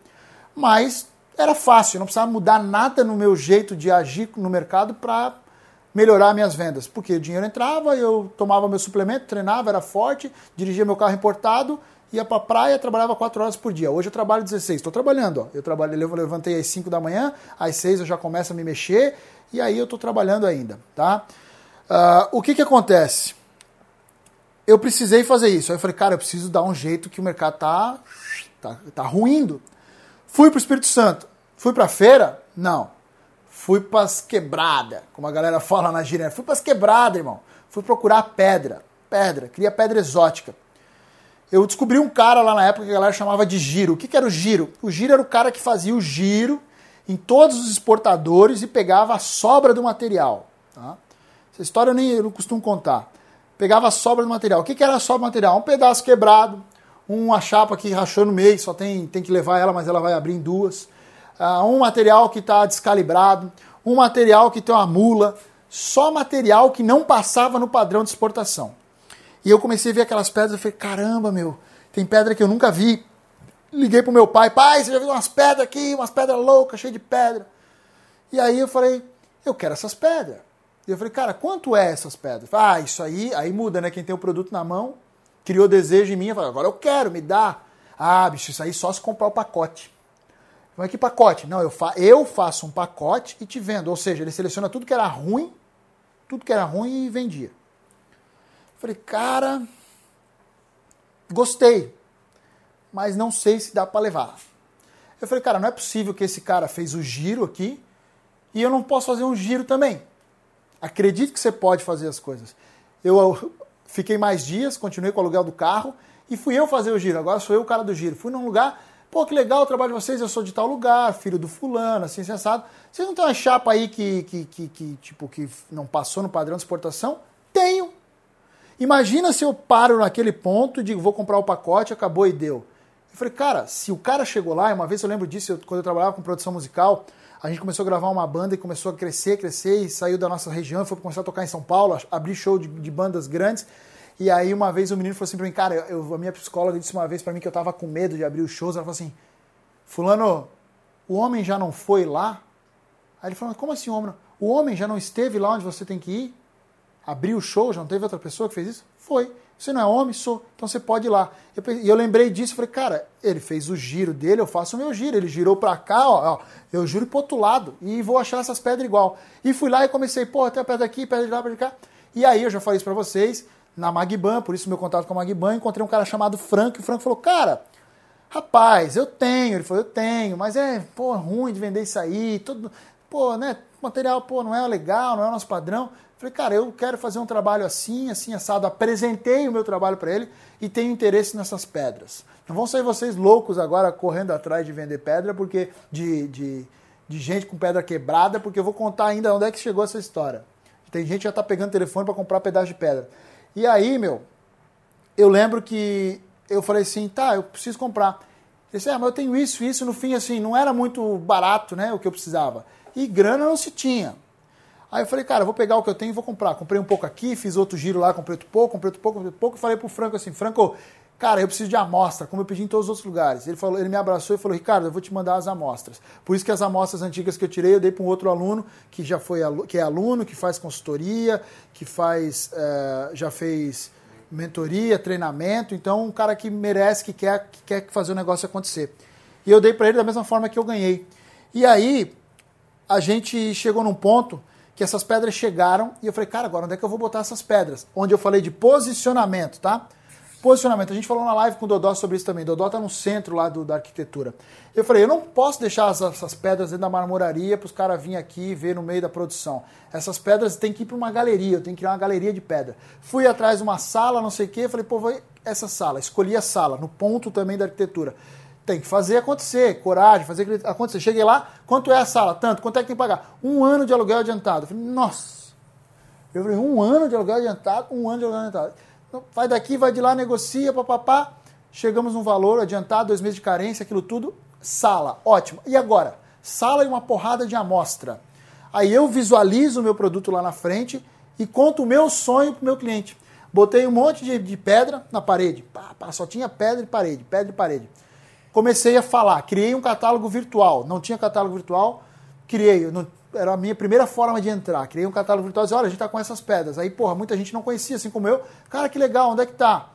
Mas era fácil, não precisava mudar nada no meu jeito de agir no mercado para melhorar minhas vendas. Porque o dinheiro entrava, eu tomava meu suplemento, treinava, era forte, dirigia meu carro importado, ia para a praia, trabalhava 4 horas por dia. Hoje eu trabalho 16, estou trabalhando. Ó. Eu, trabalho, eu levantei às 5 da manhã, às 6 eu já começo a me mexer, e aí eu estou trabalhando ainda, tá? Uh, o que que acontece? Eu precisei fazer isso. Aí eu falei, cara, eu preciso dar um jeito que o mercado tá, tá, tá ruindo. Fui para o Espírito Santo. Fui para a feira? Não. Fui para as quebradas, como a galera fala na gíria. Fui para as quebradas, irmão. Fui procurar pedra. Pedra. Queria pedra exótica. Eu descobri um cara lá na época que a galera chamava de giro. O que, que era o giro? O giro era o cara que fazia o giro em todos os exportadores e pegava a sobra do material. Tá? Essa história eu nem eu costumo contar. Pegava a sobra do material. O que, que era a sobra do material? Um pedaço quebrado, uma chapa que rachou no meio, só tem, tem que levar ela, mas ela vai abrir em duas. Uh, um material que está descalibrado, um material que tem uma mula, só material que não passava no padrão de exportação. E eu comecei a ver aquelas pedras e falei, caramba, meu, tem pedra que eu nunca vi. Liguei pro meu pai, pai, você já viu umas pedras aqui, umas pedras loucas, cheias de pedra. E aí eu falei, eu quero essas pedras. E eu falei, cara, quanto é essas pedras? Ah, isso aí, aí muda, né? Quem tem o produto na mão, criou desejo em mim, eu falei, agora eu quero, me dá. Ah, bicho, isso aí só se comprar o pacote. Mas que pacote? Não, eu, fa eu faço um pacote e te vendo. Ou seja, ele seleciona tudo que era ruim, tudo que era ruim e vendia. Falei, cara, gostei, mas não sei se dá para levar. Eu falei, cara, não é possível que esse cara fez o giro aqui e eu não posso fazer um giro também. Acredite que você pode fazer as coisas. Eu fiquei mais dias, continuei com o aluguel do carro e fui eu fazer o giro. Agora sou eu o cara do giro. Fui num lugar, pô, que legal o trabalho de vocês, eu sou de tal lugar, filho do fulano, assim, sensado. Vocês não tem uma chapa aí que, que, que, que, tipo, que não passou no padrão de exportação? Tenho. Imagina se eu paro naquele ponto e digo, vou comprar o pacote, acabou e deu. Eu falei, cara, se o cara chegou lá, uma vez eu lembro disso, eu, quando eu trabalhava com produção musical, a gente começou a gravar uma banda e começou a crescer, crescer, e saiu da nossa região, foi começar a tocar em São Paulo, abrir show de, de bandas grandes. E aí uma vez o menino falou assim pra mim, cara, eu, a minha psicóloga disse uma vez para mim que eu tava com medo de abrir os shows, ela falou assim, fulano, o homem já não foi lá? Aí ele falou, como assim homem? O homem já não esteve lá onde você tem que ir? Abriu o show, já não teve outra pessoa que fez isso? Foi. Você não é homem? Sou. Então você pode ir lá. E eu, lembrei disso, falei, cara, ele fez o giro dele, eu faço o meu giro. Ele girou para cá, ó, ó, eu juro pro outro lado e vou achar essas pedras igual. E fui lá e comecei, pô, tem a pedra aqui, pedra de lá, pedra de cá. E aí eu já falei isso para vocês, na Magban, por isso meu contato com a Magban, encontrei um cara chamado Franco, e o Franco falou, cara, rapaz, eu tenho. Ele falou, eu tenho, mas é, pô, ruim de vender isso aí, tudo, pô, né, material, pô, não é legal, não é o nosso padrão. Falei, cara, eu quero fazer um trabalho assim, assim, assado. Apresentei o meu trabalho para ele e tenho interesse nessas pedras. Não vão sair vocês loucos agora correndo atrás de vender pedra, porque de, de, de gente com pedra quebrada, porque eu vou contar ainda onde é que chegou essa história. Tem gente que já tá pegando telefone para comprar pedaço de pedra. E aí, meu, eu lembro que eu falei assim, tá, eu preciso comprar. Ele disse, ah, mas eu tenho isso, isso. No fim, assim, não era muito barato, né, o que eu precisava. E grana não se tinha. Aí eu falei, cara, vou pegar o que eu tenho e vou comprar. Comprei um pouco aqui, fiz outro giro lá, comprei outro pouco, comprei outro pouco, comprei outro pouco, e falei pro Franco assim, Franco, cara, eu preciso de amostra, como eu pedi em todos os outros lugares. Ele, falou, ele me abraçou e falou, Ricardo, eu vou te mandar as amostras. Por isso que as amostras antigas que eu tirei, eu dei para um outro aluno que já foi que é aluno, que faz consultoria, que faz, é, já fez mentoria, treinamento, então um cara que merece, que quer, que quer fazer o negócio acontecer. E eu dei para ele da mesma forma que eu ganhei. E aí a gente chegou num ponto que essas pedras chegaram e eu falei, cara, agora onde é que eu vou botar essas pedras? Onde eu falei de posicionamento, tá? Posicionamento. A gente falou na live com o Dodó sobre isso também. Dodó tá no centro lá do, da arquitetura. Eu falei, eu não posso deixar essas, essas pedras dentro da marmoraria para os caras virem aqui e ver no meio da produção. Essas pedras têm que ir para uma galeria, eu tenho que criar uma galeria de pedra. Fui atrás de uma sala, não sei o quê, falei, pô, vai essa sala. Escolhi a sala, no ponto também da arquitetura. Tem que fazer acontecer, coragem, fazer acontecer. Cheguei lá, quanto é a sala? Tanto, quanto é que tem que pagar? Um ano de aluguel adiantado. Eu falei, nossa. Eu falei, um ano de aluguel adiantado, um ano de aluguel adiantado. Então, vai daqui, vai de lá, negocia, papapá. Chegamos num valor adiantado, dois meses de carência, aquilo tudo. Sala, ótimo. E agora? Sala e uma porrada de amostra. Aí eu visualizo o meu produto lá na frente e conto o meu sonho para o meu cliente. Botei um monte de, de pedra na parede. Pá, pá, só tinha pedra e parede, pedra e parede comecei a falar, criei um catálogo virtual. Não tinha catálogo virtual, criei. Não, era a minha primeira forma de entrar. Criei um catálogo virtual e disse, olha, a gente está com essas pedras. Aí, porra, muita gente não conhecia, assim como eu. Cara, que legal, onde é que tá?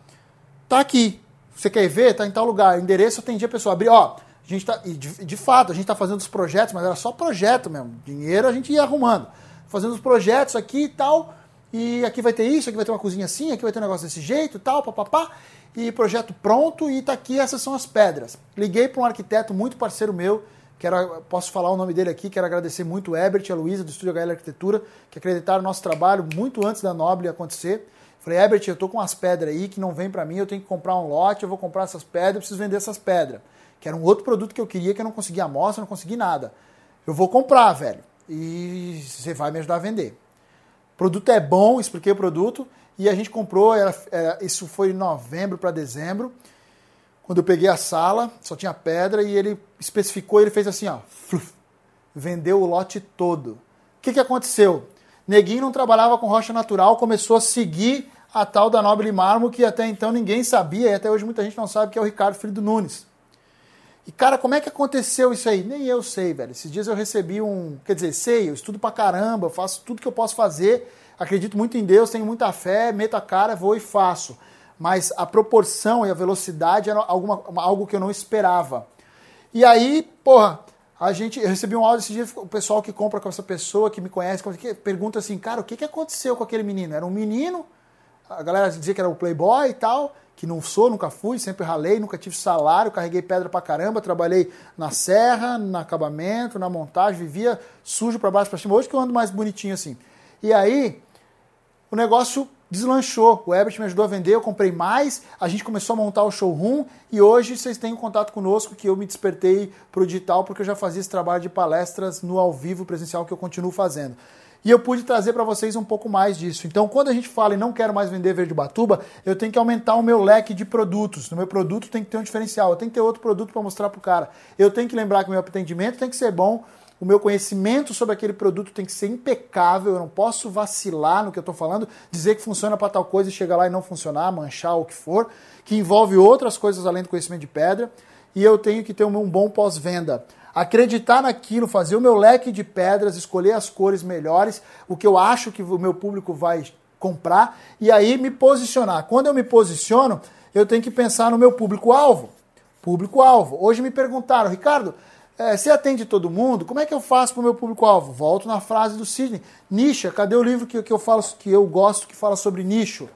Tá aqui. Você quer ver? Tá em tal lugar. Endereço, atendi a pessoa. Abri, ó, a gente tá, de, de fato, a gente está fazendo os projetos, mas era só projeto mesmo. Dinheiro a gente ia arrumando. Fazendo os projetos aqui e tal. E aqui vai ter isso, aqui vai ter uma cozinha assim, aqui vai ter um negócio desse jeito, tal, papapá e projeto pronto e está aqui, essas são as pedras. Liguei para um arquiteto muito parceiro meu, quero, posso falar o nome dele aqui, quero agradecer muito o Ebert e a Luísa do Estúdio HL Arquitetura, que acreditaram no nosso trabalho muito antes da Noble acontecer. Falei, Ebert, eu estou com umas pedras aí que não vem para mim, eu tenho que comprar um lote, eu vou comprar essas pedras, eu preciso vender essas pedras. Que era um outro produto que eu queria, que eu não conseguia amostra, não consegui nada. Eu vou comprar, velho, e você vai me ajudar a vender. O produto é bom, expliquei o produto, e a gente comprou, era, era, isso foi em novembro para dezembro. Quando eu peguei a sala, só tinha pedra e ele especificou, ele fez assim, ó, fluf, vendeu o lote todo. O que, que aconteceu? Neguinho não trabalhava com rocha natural, começou a seguir a tal da Nobre Mármore, que até então ninguém sabia, e até hoje muita gente não sabe, que é o Ricardo Filho do Nunes. E, cara, como é que aconteceu isso aí? Nem eu sei, velho. Esses dias eu recebi um. Quer dizer, sei, eu estudo pra caramba, faço tudo que eu posso fazer acredito muito em Deus, tenho muita fé, meto a cara, vou e faço. Mas a proporção e a velocidade era alguma, algo que eu não esperava. E aí, porra, a gente, eu recebi um áudio esse dia, o pessoal que compra com essa pessoa, que me conhece, que pergunta assim, cara, o que, que aconteceu com aquele menino? Era um menino a galera dizia que era o playboy e tal, que não sou, nunca fui, sempre ralei, nunca tive salário, carreguei pedra pra caramba, trabalhei na serra, no acabamento, na montagem, vivia sujo para baixo para cima. Hoje que eu ando mais bonitinho assim. E aí, o negócio deslanchou. O Ebert me ajudou a vender, eu comprei mais, a gente começou a montar o showroom e hoje vocês têm contato conosco que eu me despertei para o digital porque eu já fazia esse trabalho de palestras no ao vivo presencial que eu continuo fazendo. E eu pude trazer para vocês um pouco mais disso. Então, quando a gente fala em não quero mais vender verde batuba, eu tenho que aumentar o meu leque de produtos. No meu produto tem que ter um diferencial, eu tenho que ter outro produto para mostrar para o cara. Eu tenho que lembrar que o meu atendimento tem que ser bom, o meu conhecimento sobre aquele produto tem que ser impecável, eu não posso vacilar no que eu estou falando, dizer que funciona para tal coisa e chegar lá e não funcionar, manchar o que for, que envolve outras coisas além do conhecimento de pedra, e eu tenho que ter um bom pós-venda. Acreditar naquilo, fazer o meu leque de pedras, escolher as cores melhores, o que eu acho que o meu público vai comprar, e aí me posicionar. Quando eu me posiciono, eu tenho que pensar no meu público-alvo. Público-alvo. Hoje me perguntaram, Ricardo, é, você atende todo mundo? Como é que eu faço para o meu público-alvo? Volto na frase do Sidney. Nicha, cadê o livro que, que eu falo que eu gosto que fala sobre nicho?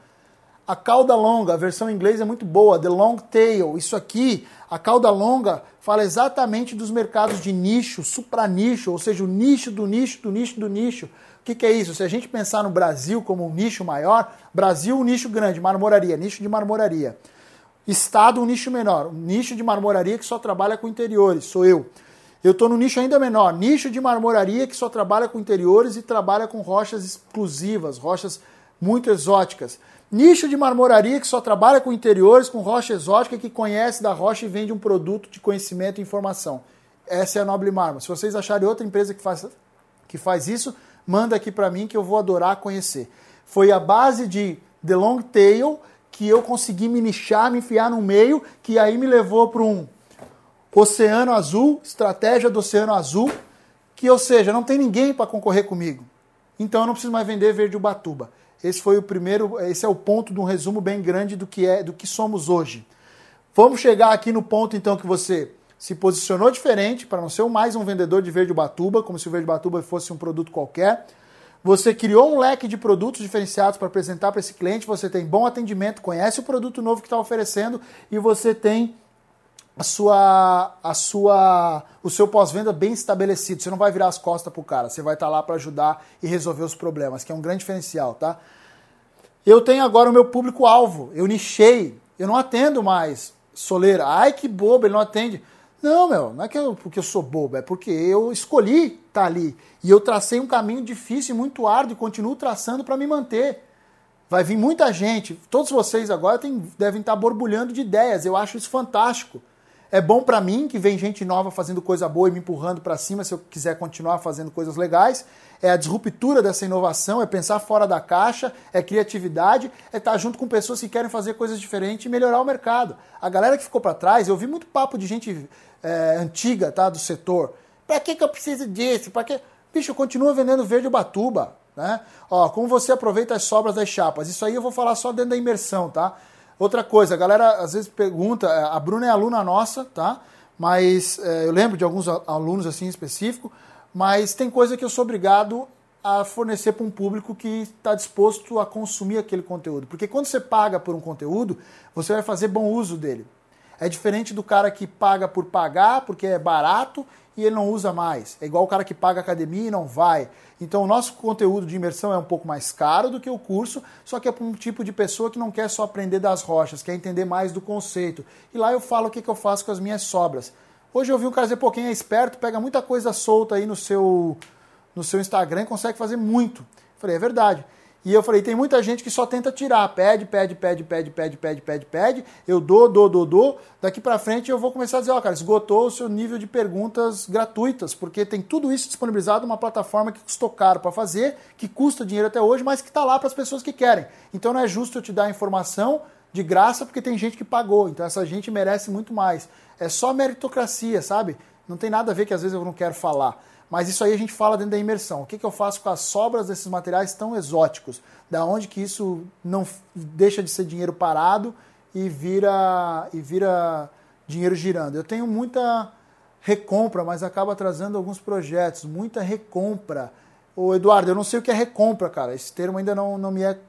A cauda longa, a versão em inglês é muito boa, The Long Tail. Isso aqui, a cauda longa, fala exatamente dos mercados de nicho, supranicho, ou seja, o nicho do nicho do nicho do nicho. O que, que é isso? Se a gente pensar no Brasil como um nicho maior, Brasil, um nicho grande, marmoraria, nicho de marmoraria. Estado, um nicho menor, um nicho de marmoraria que só trabalha com interiores, sou eu. Eu estou no nicho ainda menor, nicho de marmoraria que só trabalha com interiores e trabalha com rochas exclusivas, rochas muito exóticas. Nicho de marmoraria que só trabalha com interiores, com rocha exótica, que conhece da rocha e vende um produto de conhecimento e informação. Essa é a Noble Mármore. Se vocês acharem outra empresa que faz, que faz isso, manda aqui para mim que eu vou adorar conhecer. Foi a base de The Long Tail que eu consegui me nichar, me enfiar no meio, que aí me levou para um Oceano Azul, estratégia do Oceano Azul, que, ou seja, não tem ninguém para concorrer comigo. Então eu não preciso mais vender verde Ubatuba. Esse foi o primeiro, esse é o ponto de um resumo bem grande do que é, do que somos hoje. Vamos chegar aqui no ponto então que você se posicionou diferente para não ser mais um vendedor de verde Ubatuba, como se o verde Ubatuba fosse um produto qualquer. Você criou um leque de produtos diferenciados para apresentar para esse cliente, você tem bom atendimento, conhece o produto novo que está oferecendo e você tem a sua, a sua, o seu pós-venda bem estabelecido. Você não vai virar as costas pro cara, você vai estar tá lá para ajudar e resolver os problemas, que é um grande diferencial, tá? Eu tenho agora o meu público-alvo, eu nichei, eu não atendo mais soleira. Ai, que bobo, ele não atende. Não, meu, não é que eu, porque eu sou bobo, é porque eu escolhi estar tá ali. E eu tracei um caminho difícil e muito árduo e continuo traçando para me manter. Vai vir muita gente, todos vocês agora tem, devem estar tá borbulhando de ideias, eu acho isso fantástico. É bom para mim, que vem gente nova fazendo coisa boa e me empurrando para cima se eu quiser continuar fazendo coisas legais. É a disruptura dessa inovação, é pensar fora da caixa, é criatividade, é estar tá junto com pessoas que querem fazer coisas diferentes e melhorar o mercado. A galera que ficou para trás, eu vi muito papo de gente é, antiga tá, do setor. Para que, que eu preciso disso? Para que... Bicho, continua vendendo verde batuba. Né? Ó, como você aproveita as sobras das chapas. Isso aí eu vou falar só dentro da imersão, tá? Outra coisa, a galera às vezes pergunta, é, a Bruna é aluna nossa, tá? Mas é, eu lembro de alguns alunos assim em específico, mas tem coisa que eu sou obrigado a fornecer para um público que está disposto a consumir aquele conteúdo. Porque quando você paga por um conteúdo, você vai fazer bom uso dele. É diferente do cara que paga por pagar, porque é barato e ele não usa mais. É igual o cara que paga academia e não vai. Então, o nosso conteúdo de imersão é um pouco mais caro do que o curso, só que é para um tipo de pessoa que não quer só aprender das rochas, quer entender mais do conceito. E lá eu falo o que, que eu faço com as minhas sobras. Hoje eu vi um cara dizer, pô, quem é esperto pega muita coisa solta aí no seu, no seu Instagram e consegue fazer muito. Falei, é verdade. E eu falei, tem muita gente que só tenta tirar, pede, pede, pede, pede, pede, pede, pede, pede, eu dou, dou, dou, dou. Daqui para frente eu vou começar a dizer, ó, oh, cara, esgotou o seu nível de perguntas gratuitas, porque tem tudo isso disponibilizado numa plataforma que custou caro para fazer, que custa dinheiro até hoje, mas que está lá para as pessoas que querem. Então não é justo eu te dar informação de graça porque tem gente que pagou, então essa gente merece muito mais. É só meritocracia, sabe? Não tem nada a ver que às vezes eu não quero falar. Mas isso aí a gente fala dentro da imersão. O que, que eu faço com as sobras desses materiais tão exóticos? Da onde que isso não deixa de ser dinheiro parado e vira e vira dinheiro girando? Eu tenho muita recompra, mas acaba atrasando alguns projetos, muita recompra. Ô Eduardo, eu não sei o que é recompra, cara. Esse termo ainda não, não me é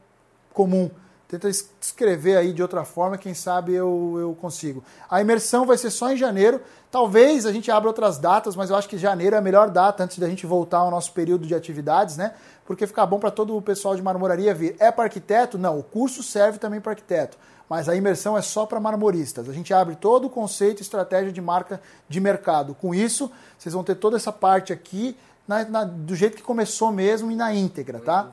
comum. Tenta escrever aí de outra forma, quem sabe eu, eu consigo. A imersão vai ser só em janeiro. Talvez a gente abra outras datas, mas eu acho que janeiro é a melhor data antes da gente voltar ao nosso período de atividades, né? Porque fica bom para todo o pessoal de marmoraria vir. É para arquiteto? Não, o curso serve também para arquiteto. Mas a imersão é só para marmoristas. A gente abre todo o conceito e estratégia de marca de mercado. Com isso, vocês vão ter toda essa parte aqui na, na, do jeito que começou mesmo e na íntegra, tá?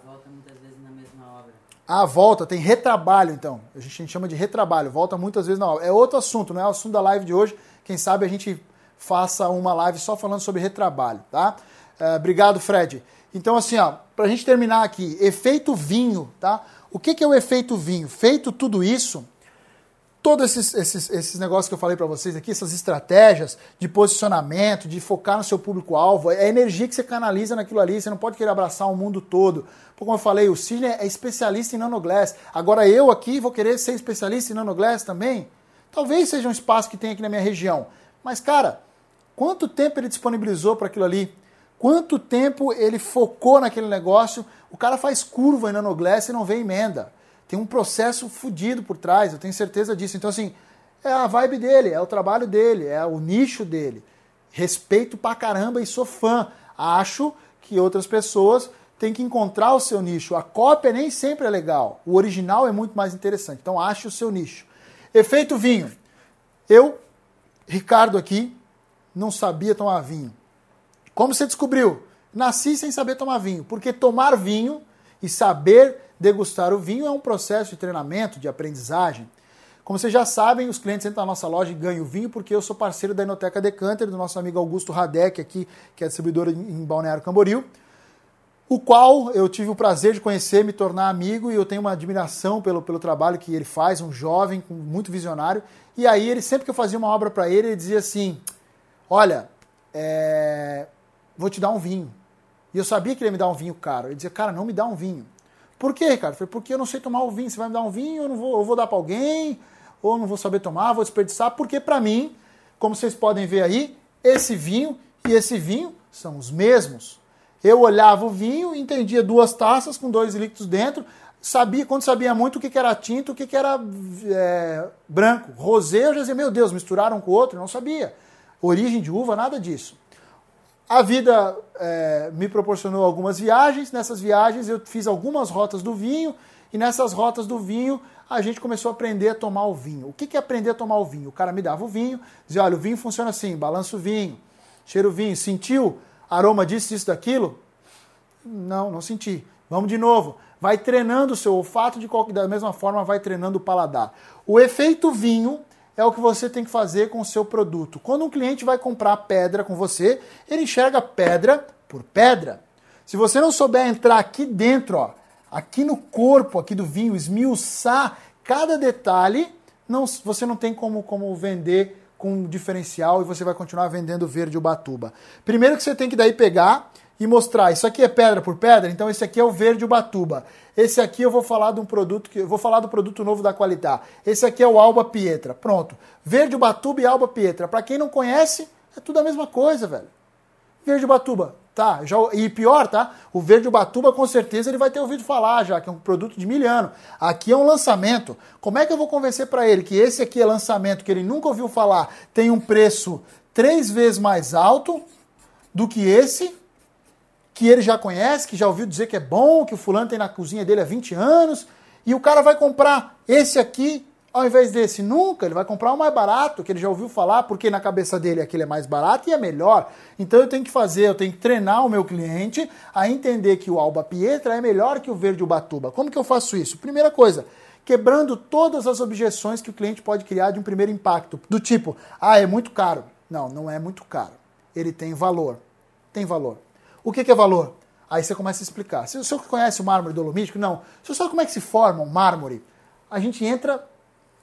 Ah, volta, tem retrabalho então. A gente, chama de retrabalho, volta muitas vezes na obra. É outro assunto, não é o assunto da live de hoje. Quem sabe a gente faça uma live só falando sobre retrabalho, tá? É, obrigado, Fred. Então, assim, ó, pra gente terminar aqui, efeito vinho, tá? O que, que é o efeito vinho? Feito tudo isso, todos esses, esses, esses negócios que eu falei para vocês aqui, essas estratégias de posicionamento, de focar no seu público-alvo, é a energia que você canaliza naquilo ali, você não pode querer abraçar o mundo todo. Como eu falei, o Sidney é especialista em nanoglass. Agora eu aqui vou querer ser especialista em nanoglass também? Talvez seja um espaço que tem aqui na minha região. Mas, cara, quanto tempo ele disponibilizou para aquilo ali? Quanto tempo ele focou naquele negócio? O cara faz curva em nanoglass e não vê emenda. Tem um processo fodido por trás, eu tenho certeza disso. Então, assim, é a vibe dele, é o trabalho dele, é o nicho dele. Respeito pra caramba e sou fã. Acho que outras pessoas têm que encontrar o seu nicho. A cópia nem sempre é legal. O original é muito mais interessante. Então, ache o seu nicho. Efeito vinho. Eu, Ricardo aqui, não sabia tomar vinho. Como você descobriu? Nasci sem saber tomar vinho. Porque tomar vinho e saber degustar o vinho é um processo de treinamento, de aprendizagem. Como vocês já sabem, os clientes entram na nossa loja e ganham vinho porque eu sou parceiro da Enoteca Decanter, do nosso amigo Augusto Radek aqui, que é distribuidor em Balneário Camboriú, o qual eu tive o prazer de conhecer, me tornar amigo e eu tenho uma admiração pelo, pelo trabalho que ele faz, um jovem, muito visionário. E aí, ele sempre que eu fazia uma obra para ele, ele dizia assim: Olha, é... vou te dar um vinho. E eu sabia que ele ia me dar um vinho caro. Ele dizia: Cara, não me dá um vinho. Por quê, Ricardo? Foi porque eu não sei tomar o vinho. Você vai me dar um vinho, eu não vou, eu vou dar para alguém, ou não vou saber tomar, vou desperdiçar, porque para mim, como vocês podem ver aí, esse vinho e esse vinho são os mesmos. Eu olhava o vinho, entendia duas taças com dois líquidos dentro, sabia quando sabia muito o que, era tinto, o que, era é, branco. Rosé, eu já dizia, meu Deus, misturaram com o outro, eu não sabia. Origem de uva, nada disso. A vida é, me proporcionou algumas viagens. Nessas viagens eu fiz algumas rotas do vinho e nessas rotas do vinho a gente começou a aprender a tomar o vinho. O que é aprender a tomar o vinho? O cara me dava o vinho, dizia: olha, o vinho funciona assim, balança o vinho, cheira o vinho, sentiu aroma disso, disso, daquilo? Não, não senti. Vamos de novo. Vai treinando o seu olfato de qualquer, da mesma forma vai treinando o paladar. O efeito vinho é o que você tem que fazer com o seu produto. Quando um cliente vai comprar pedra com você, ele enxerga pedra por pedra. Se você não souber entrar aqui dentro, ó, aqui no corpo aqui do vinho, esmiuçar cada detalhe, não, você não tem como, como vender com diferencial e você vai continuar vendendo verde Ubatuba. Primeiro que você tem que daí pegar e mostrar, isso aqui é pedra por pedra, então esse aqui é o verde Ubatuba. Esse aqui eu vou falar de um produto que eu vou falar do produto novo da qualidade. Esse aqui é o Alba Pietra. Pronto. Verde Ubatuba e Alba Pietra. Para quem não conhece, é tudo a mesma coisa, velho. Verde Ubatuba, tá? Já, e pior, tá? O Verde Ubatuba com certeza ele vai ter ouvido falar já, que é um produto de milhano. Aqui é um lançamento. Como é que eu vou convencer para ele que esse aqui é lançamento, que ele nunca ouviu falar, tem um preço três vezes mais alto do que esse? Que ele já conhece, que já ouviu dizer que é bom, que o fulano tem na cozinha dele há 20 anos, e o cara vai comprar esse aqui ao invés desse. Nunca, ele vai comprar o mais barato, que ele já ouviu falar, porque na cabeça dele aquele é mais barato e é melhor. Então eu tenho que fazer, eu tenho que treinar o meu cliente a entender que o Alba Pietra é melhor que o Verde Ubatuba. Como que eu faço isso? Primeira coisa, quebrando todas as objeções que o cliente pode criar de um primeiro impacto, do tipo, ah, é muito caro. Não, não é muito caro. Ele tem valor. Tem valor. O que, que é valor? Aí você começa a explicar. Se o senhor conhece o mármore dolomítico, não. Se o senhor como é que se forma um mármore, a gente entra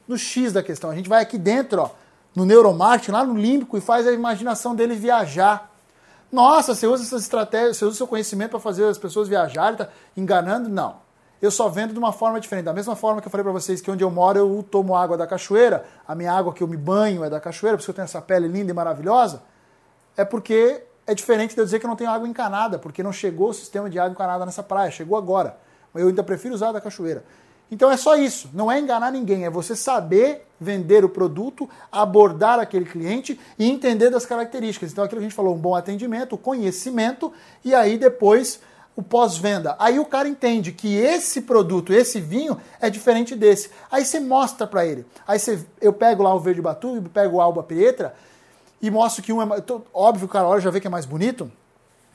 no X da questão. A gente vai aqui dentro, ó, no neuromarketing, lá no límbico, e faz a imaginação dele viajar. Nossa, você usa essas estratégias, você usa o seu conhecimento para fazer as pessoas viajarem, tá enganando? Não. Eu só vendo de uma forma diferente. Da mesma forma que eu falei para vocês que onde eu moro eu tomo água da cachoeira, a minha água que eu me banho é da cachoeira, porque eu tenho essa pele linda e maravilhosa, é porque é diferente de eu dizer que não tenho água encanada, porque não chegou o sistema de água encanada nessa praia, chegou agora. Eu ainda prefiro usar da cachoeira. Então é só isso, não é enganar ninguém, é você saber vender o produto, abordar aquele cliente e entender das características. Então aquilo que a gente falou, um bom atendimento, conhecimento e aí depois o pós-venda. Aí o cara entende que esse produto, esse vinho é diferente desse. Aí você mostra para ele. Aí você, eu pego lá o verde batuba, pego o alba pietra e mostro que um é óbvio, o cara olha já vê que é mais bonito.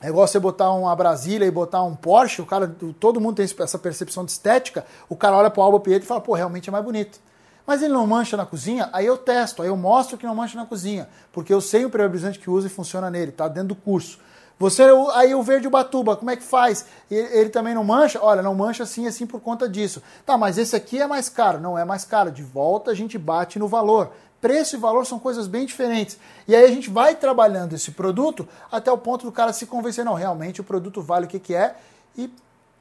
É igual você botar uma Brasília e botar um Porsche, o cara, todo mundo tem essa percepção de estética, o cara olha pro Alba Pietra e fala, pô, realmente é mais bonito. Mas ele não mancha na cozinha, aí eu testo, aí eu mostro que não mancha na cozinha, porque eu sei o impermeabilizante que usa e funciona nele, tá dentro do curso. Você aí o verde Ubatuba, como é que faz? Ele, ele, também não mancha? Olha, não mancha assim assim por conta disso. Tá, mas esse aqui é mais caro, não é mais caro. De volta a gente bate no valor. Preço e valor são coisas bem diferentes. E aí a gente vai trabalhando esse produto até o ponto do cara se convencer, não, realmente o produto vale o que, que é e,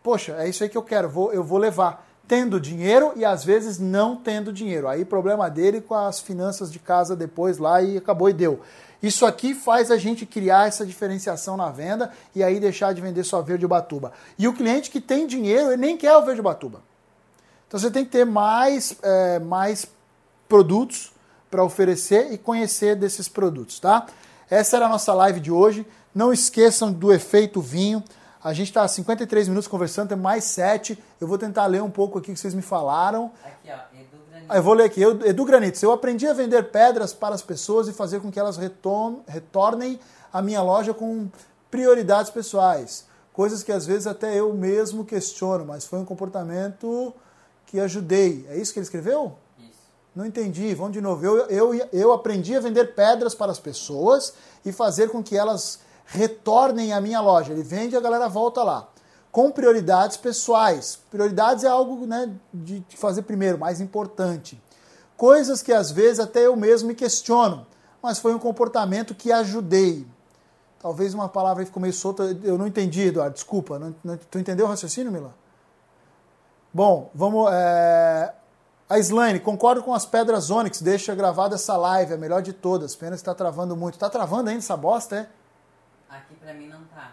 poxa, é isso aí que eu quero, vou, eu vou levar. Tendo dinheiro e às vezes não tendo dinheiro. Aí problema dele com as finanças de casa depois lá e acabou e deu. Isso aqui faz a gente criar essa diferenciação na venda e aí deixar de vender só verde batuba. E o cliente que tem dinheiro, ele nem quer o verde batuba. Então você tem que ter mais, é, mais produtos para oferecer e conhecer desses produtos, tá? Essa era a nossa live de hoje. Não esqueçam do efeito vinho. A gente está 53 minutos conversando, tem mais 7. Eu vou tentar ler um pouco aqui que vocês me falaram. Aqui, ó, Edu. Ah, eu vou ler aqui. Eu, Edu Granitos, eu aprendi a vender pedras para as pessoas e fazer com que elas retornem à minha loja com prioridades pessoais. Coisas que às vezes até eu mesmo questiono, mas foi um comportamento que ajudei. É isso que ele escreveu? Não entendi, vamos de novo. Eu, eu, eu aprendi a vender pedras para as pessoas e fazer com que elas retornem à minha loja. Ele vende e a galera volta lá. Com prioridades pessoais. Prioridades é algo né, de fazer primeiro, mais importante. Coisas que às vezes até eu mesmo me questiono, mas foi um comportamento que ajudei. Talvez uma palavra ficou meio solta, eu não entendi, Eduardo, desculpa. Não, não, tu entendeu o raciocínio, Mila? Bom, vamos. É, a Slane, concordo com as pedras Onix, deixa gravada essa live, a melhor de todas. Pena que está travando muito. Tá travando ainda essa bosta, é? Aqui pra mim não tá.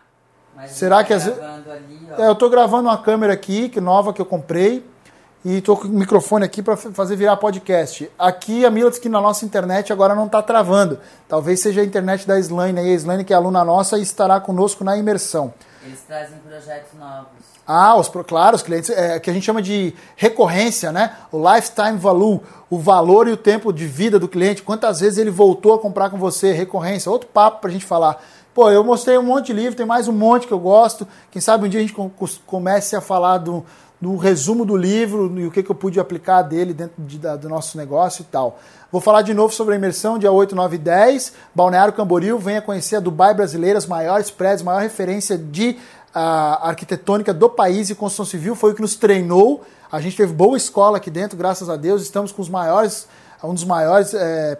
Mas Será tá que as gravando ali, ó. É, eu tô gravando uma câmera aqui, que nova que eu comprei, e tô com o microfone aqui para fazer virar podcast. Aqui a Mila diz que na nossa internet agora não tá travando. Talvez seja a internet da Slane aí, a Slane que é aluna nossa e estará conosco na imersão. Eles trazem projetos novos. Ah, os, claro, os clientes, é, que a gente chama de recorrência, né? O lifetime value, o valor e o tempo de vida do cliente, quantas vezes ele voltou a comprar com você, recorrência, outro papo pra gente falar. Pô, eu mostrei um monte de livro, tem mais um monte que eu gosto. Quem sabe um dia a gente comece a falar do, do resumo do livro e o que, que eu pude aplicar dele dentro de, da, do nosso negócio e tal. Vou falar de novo sobre a imersão, dia 8, 9 e 10. Balneário Camboriú, venha conhecer a Dubai brasileira, as maiores prédios, maior referência de a arquitetônica do país e construção civil, foi o que nos treinou. A gente teve boa escola aqui dentro, graças a Deus. Estamos com os maiores, um dos maiores é,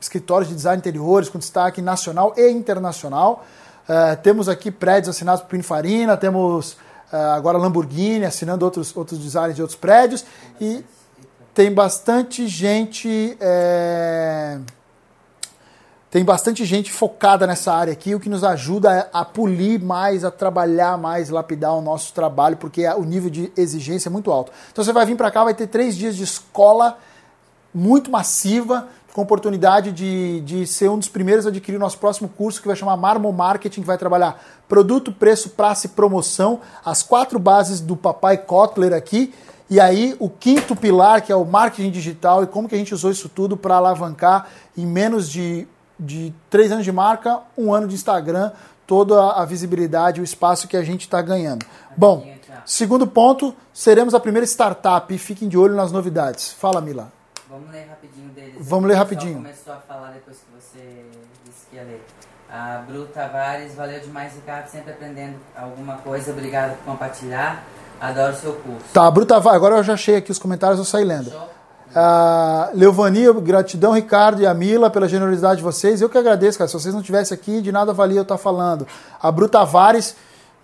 escritórios de design interiores, com destaque nacional e internacional. É, temos aqui prédios assinados por Pininfarina, temos é, agora Lamborghini assinando outros, outros designs de outros prédios. E tem bastante gente. É, tem bastante gente focada nessa área aqui, o que nos ajuda a, polir mais, a trabalhar mais, lapidar o nosso trabalho, porque o nível de exigência é muito alto. Então você vai vir para cá, vai ter três dias de escola muito massiva, com oportunidade de, de ser um dos primeiros a adquirir o nosso próximo curso, que vai chamar Marmo Marketing, que vai trabalhar produto, preço, praça e promoção, as quatro bases do papai Kotler aqui, e aí o quinto pilar, que é o marketing digital, e como que a gente usou isso tudo para alavancar em menos de de três anos de marca, um ano de Instagram, toda a visibilidade, o espaço que a gente está ganhando. Bom, segundo ponto, seremos a primeira startup e fiquem de olho nas novidades. Fala, Mila. Vamos ler rapidinho deles. Vamos ler rapidinho. começou a falar depois que você disse que ia ler. A Bru Tavares, valeu demais, Ricardo, sempre aprendendo alguma coisa. Obrigado por compartilhar. Adoro o seu curso. Tá, Bru Tavares, agora eu já achei aqui os comentários, eu saí lendo. Show. Uh, Leovani, gratidão, Ricardo e a Mila, pela generosidade de vocês. Eu que agradeço, cara. Se vocês não estivessem aqui, de nada valia eu estar falando. A Bru Tavares,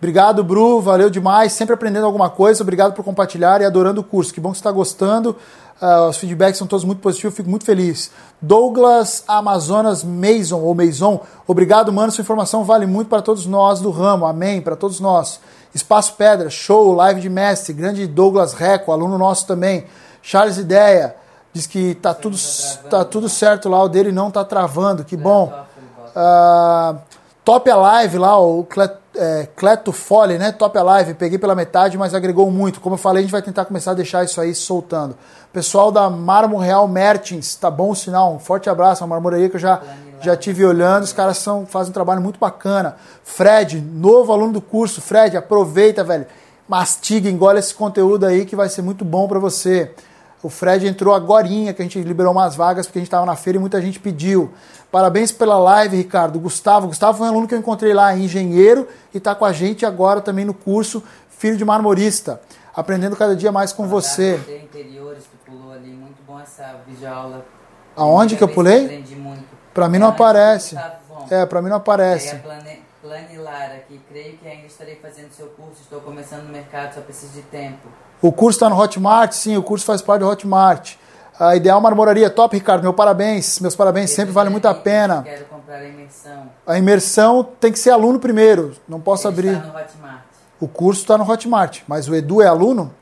Obrigado, Bru, valeu demais. Sempre aprendendo alguma coisa. Obrigado por compartilhar e adorando o curso. Que bom que você está gostando. Uh, os feedbacks são todos muito positivos, fico muito feliz. Douglas Amazonas Mason, ou Maison, obrigado, mano. Sua informação vale muito para todos nós do ramo. Amém. Para todos nós. Espaço Pedra, show, live de mestre. Grande Douglas Reco, aluno nosso também. Charles Ideia, diz que tá tudo, tá tudo certo lá, o dele não tá travando. Que bom. Uh, Top Alive lá, o é, Cleto Folly, né? Top Alive, peguei pela metade, mas agregou muito. Como eu falei, a gente vai tentar começar a deixar isso aí soltando. Pessoal da Marmo Real Mertins, tá bom o sinal? Um forte abraço, uma marmoraria que eu já, já tive olhando, os caras são, fazem um trabalho muito bacana. Fred, novo aluno do curso, Fred, aproveita, velho. Mastiga, engole esse conteúdo aí que vai ser muito bom para você. O Fred entrou agora, que a gente liberou umas vagas porque a gente estava na feira e muita gente pediu. Parabéns pela live, Ricardo. Gustavo, Gustavo foi um aluno que eu encontrei lá, engenheiro, e está com a gente agora também no curso Filho de Marmorista. Aprendendo cada dia mais com você. Interiores, tu pulou ali, muito bom essa videoaula. Aonde que eu pulei? Para mim não aparece. É, para mim não aparece. Planilar aqui, creio que ainda estarei fazendo seu curso, estou começando no mercado, só preciso de tempo. O curso está no Hotmart, sim, o curso faz parte do Hotmart. A Ideal Marmoraria, top, Ricardo, meu parabéns, meus parabéns, Eu sempre vale muito a pena. Quero comprar a imersão. A imersão tem que ser aluno primeiro, não posso Ele abrir. Está no Hotmart. O curso está no Hotmart, mas o Edu é aluno?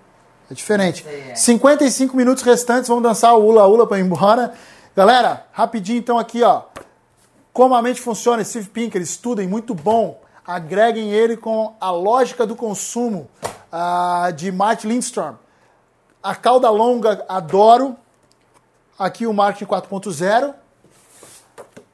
É diferente. É. 55 minutos restantes, vamos dançar o Ula Ula para ir embora. Galera, rapidinho então aqui, ó. Como a mente funciona, Steve Pinker, estudem, muito bom. Agreguem ele com a lógica do consumo uh, de Martin Lindstrom. A cauda longa, adoro. Aqui o marketing 4.0.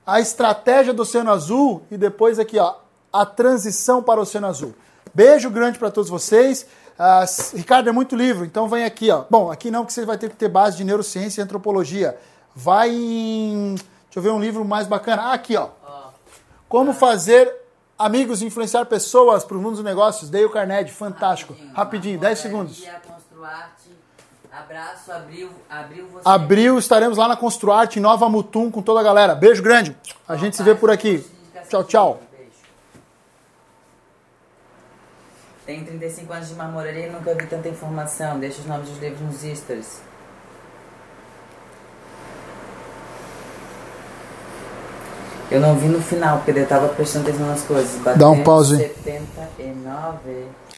A estratégia do Oceano Azul e depois aqui, ó, a transição para o Oceano Azul. Beijo grande para todos vocês. Uh, Ricardo é muito livro, então vem aqui, ó. Bom, aqui não, que você vai ter que ter base de neurociência e antropologia. Vai em Deixa eu ver um livro mais bacana. Ah, aqui, ó. Como fazer amigos influenciar pessoas para o mundo dos negócios. Dale Carnegie, fantástico. Rapidinho, Rapidinho 10 segundos. Abraço, abril, abril você. Abril, estaremos lá na Construarte, em Nova Mutum, com toda a galera. Beijo grande. A gente se vê por aqui. Tchau, tchau. Tenho 35 anos de marmoraria e nunca vi tanta informação. Deixa os nomes dos livros nos stories. Eu não vi no final, porque eu tava prestando atenção nas coisas. Dá um pause. 79.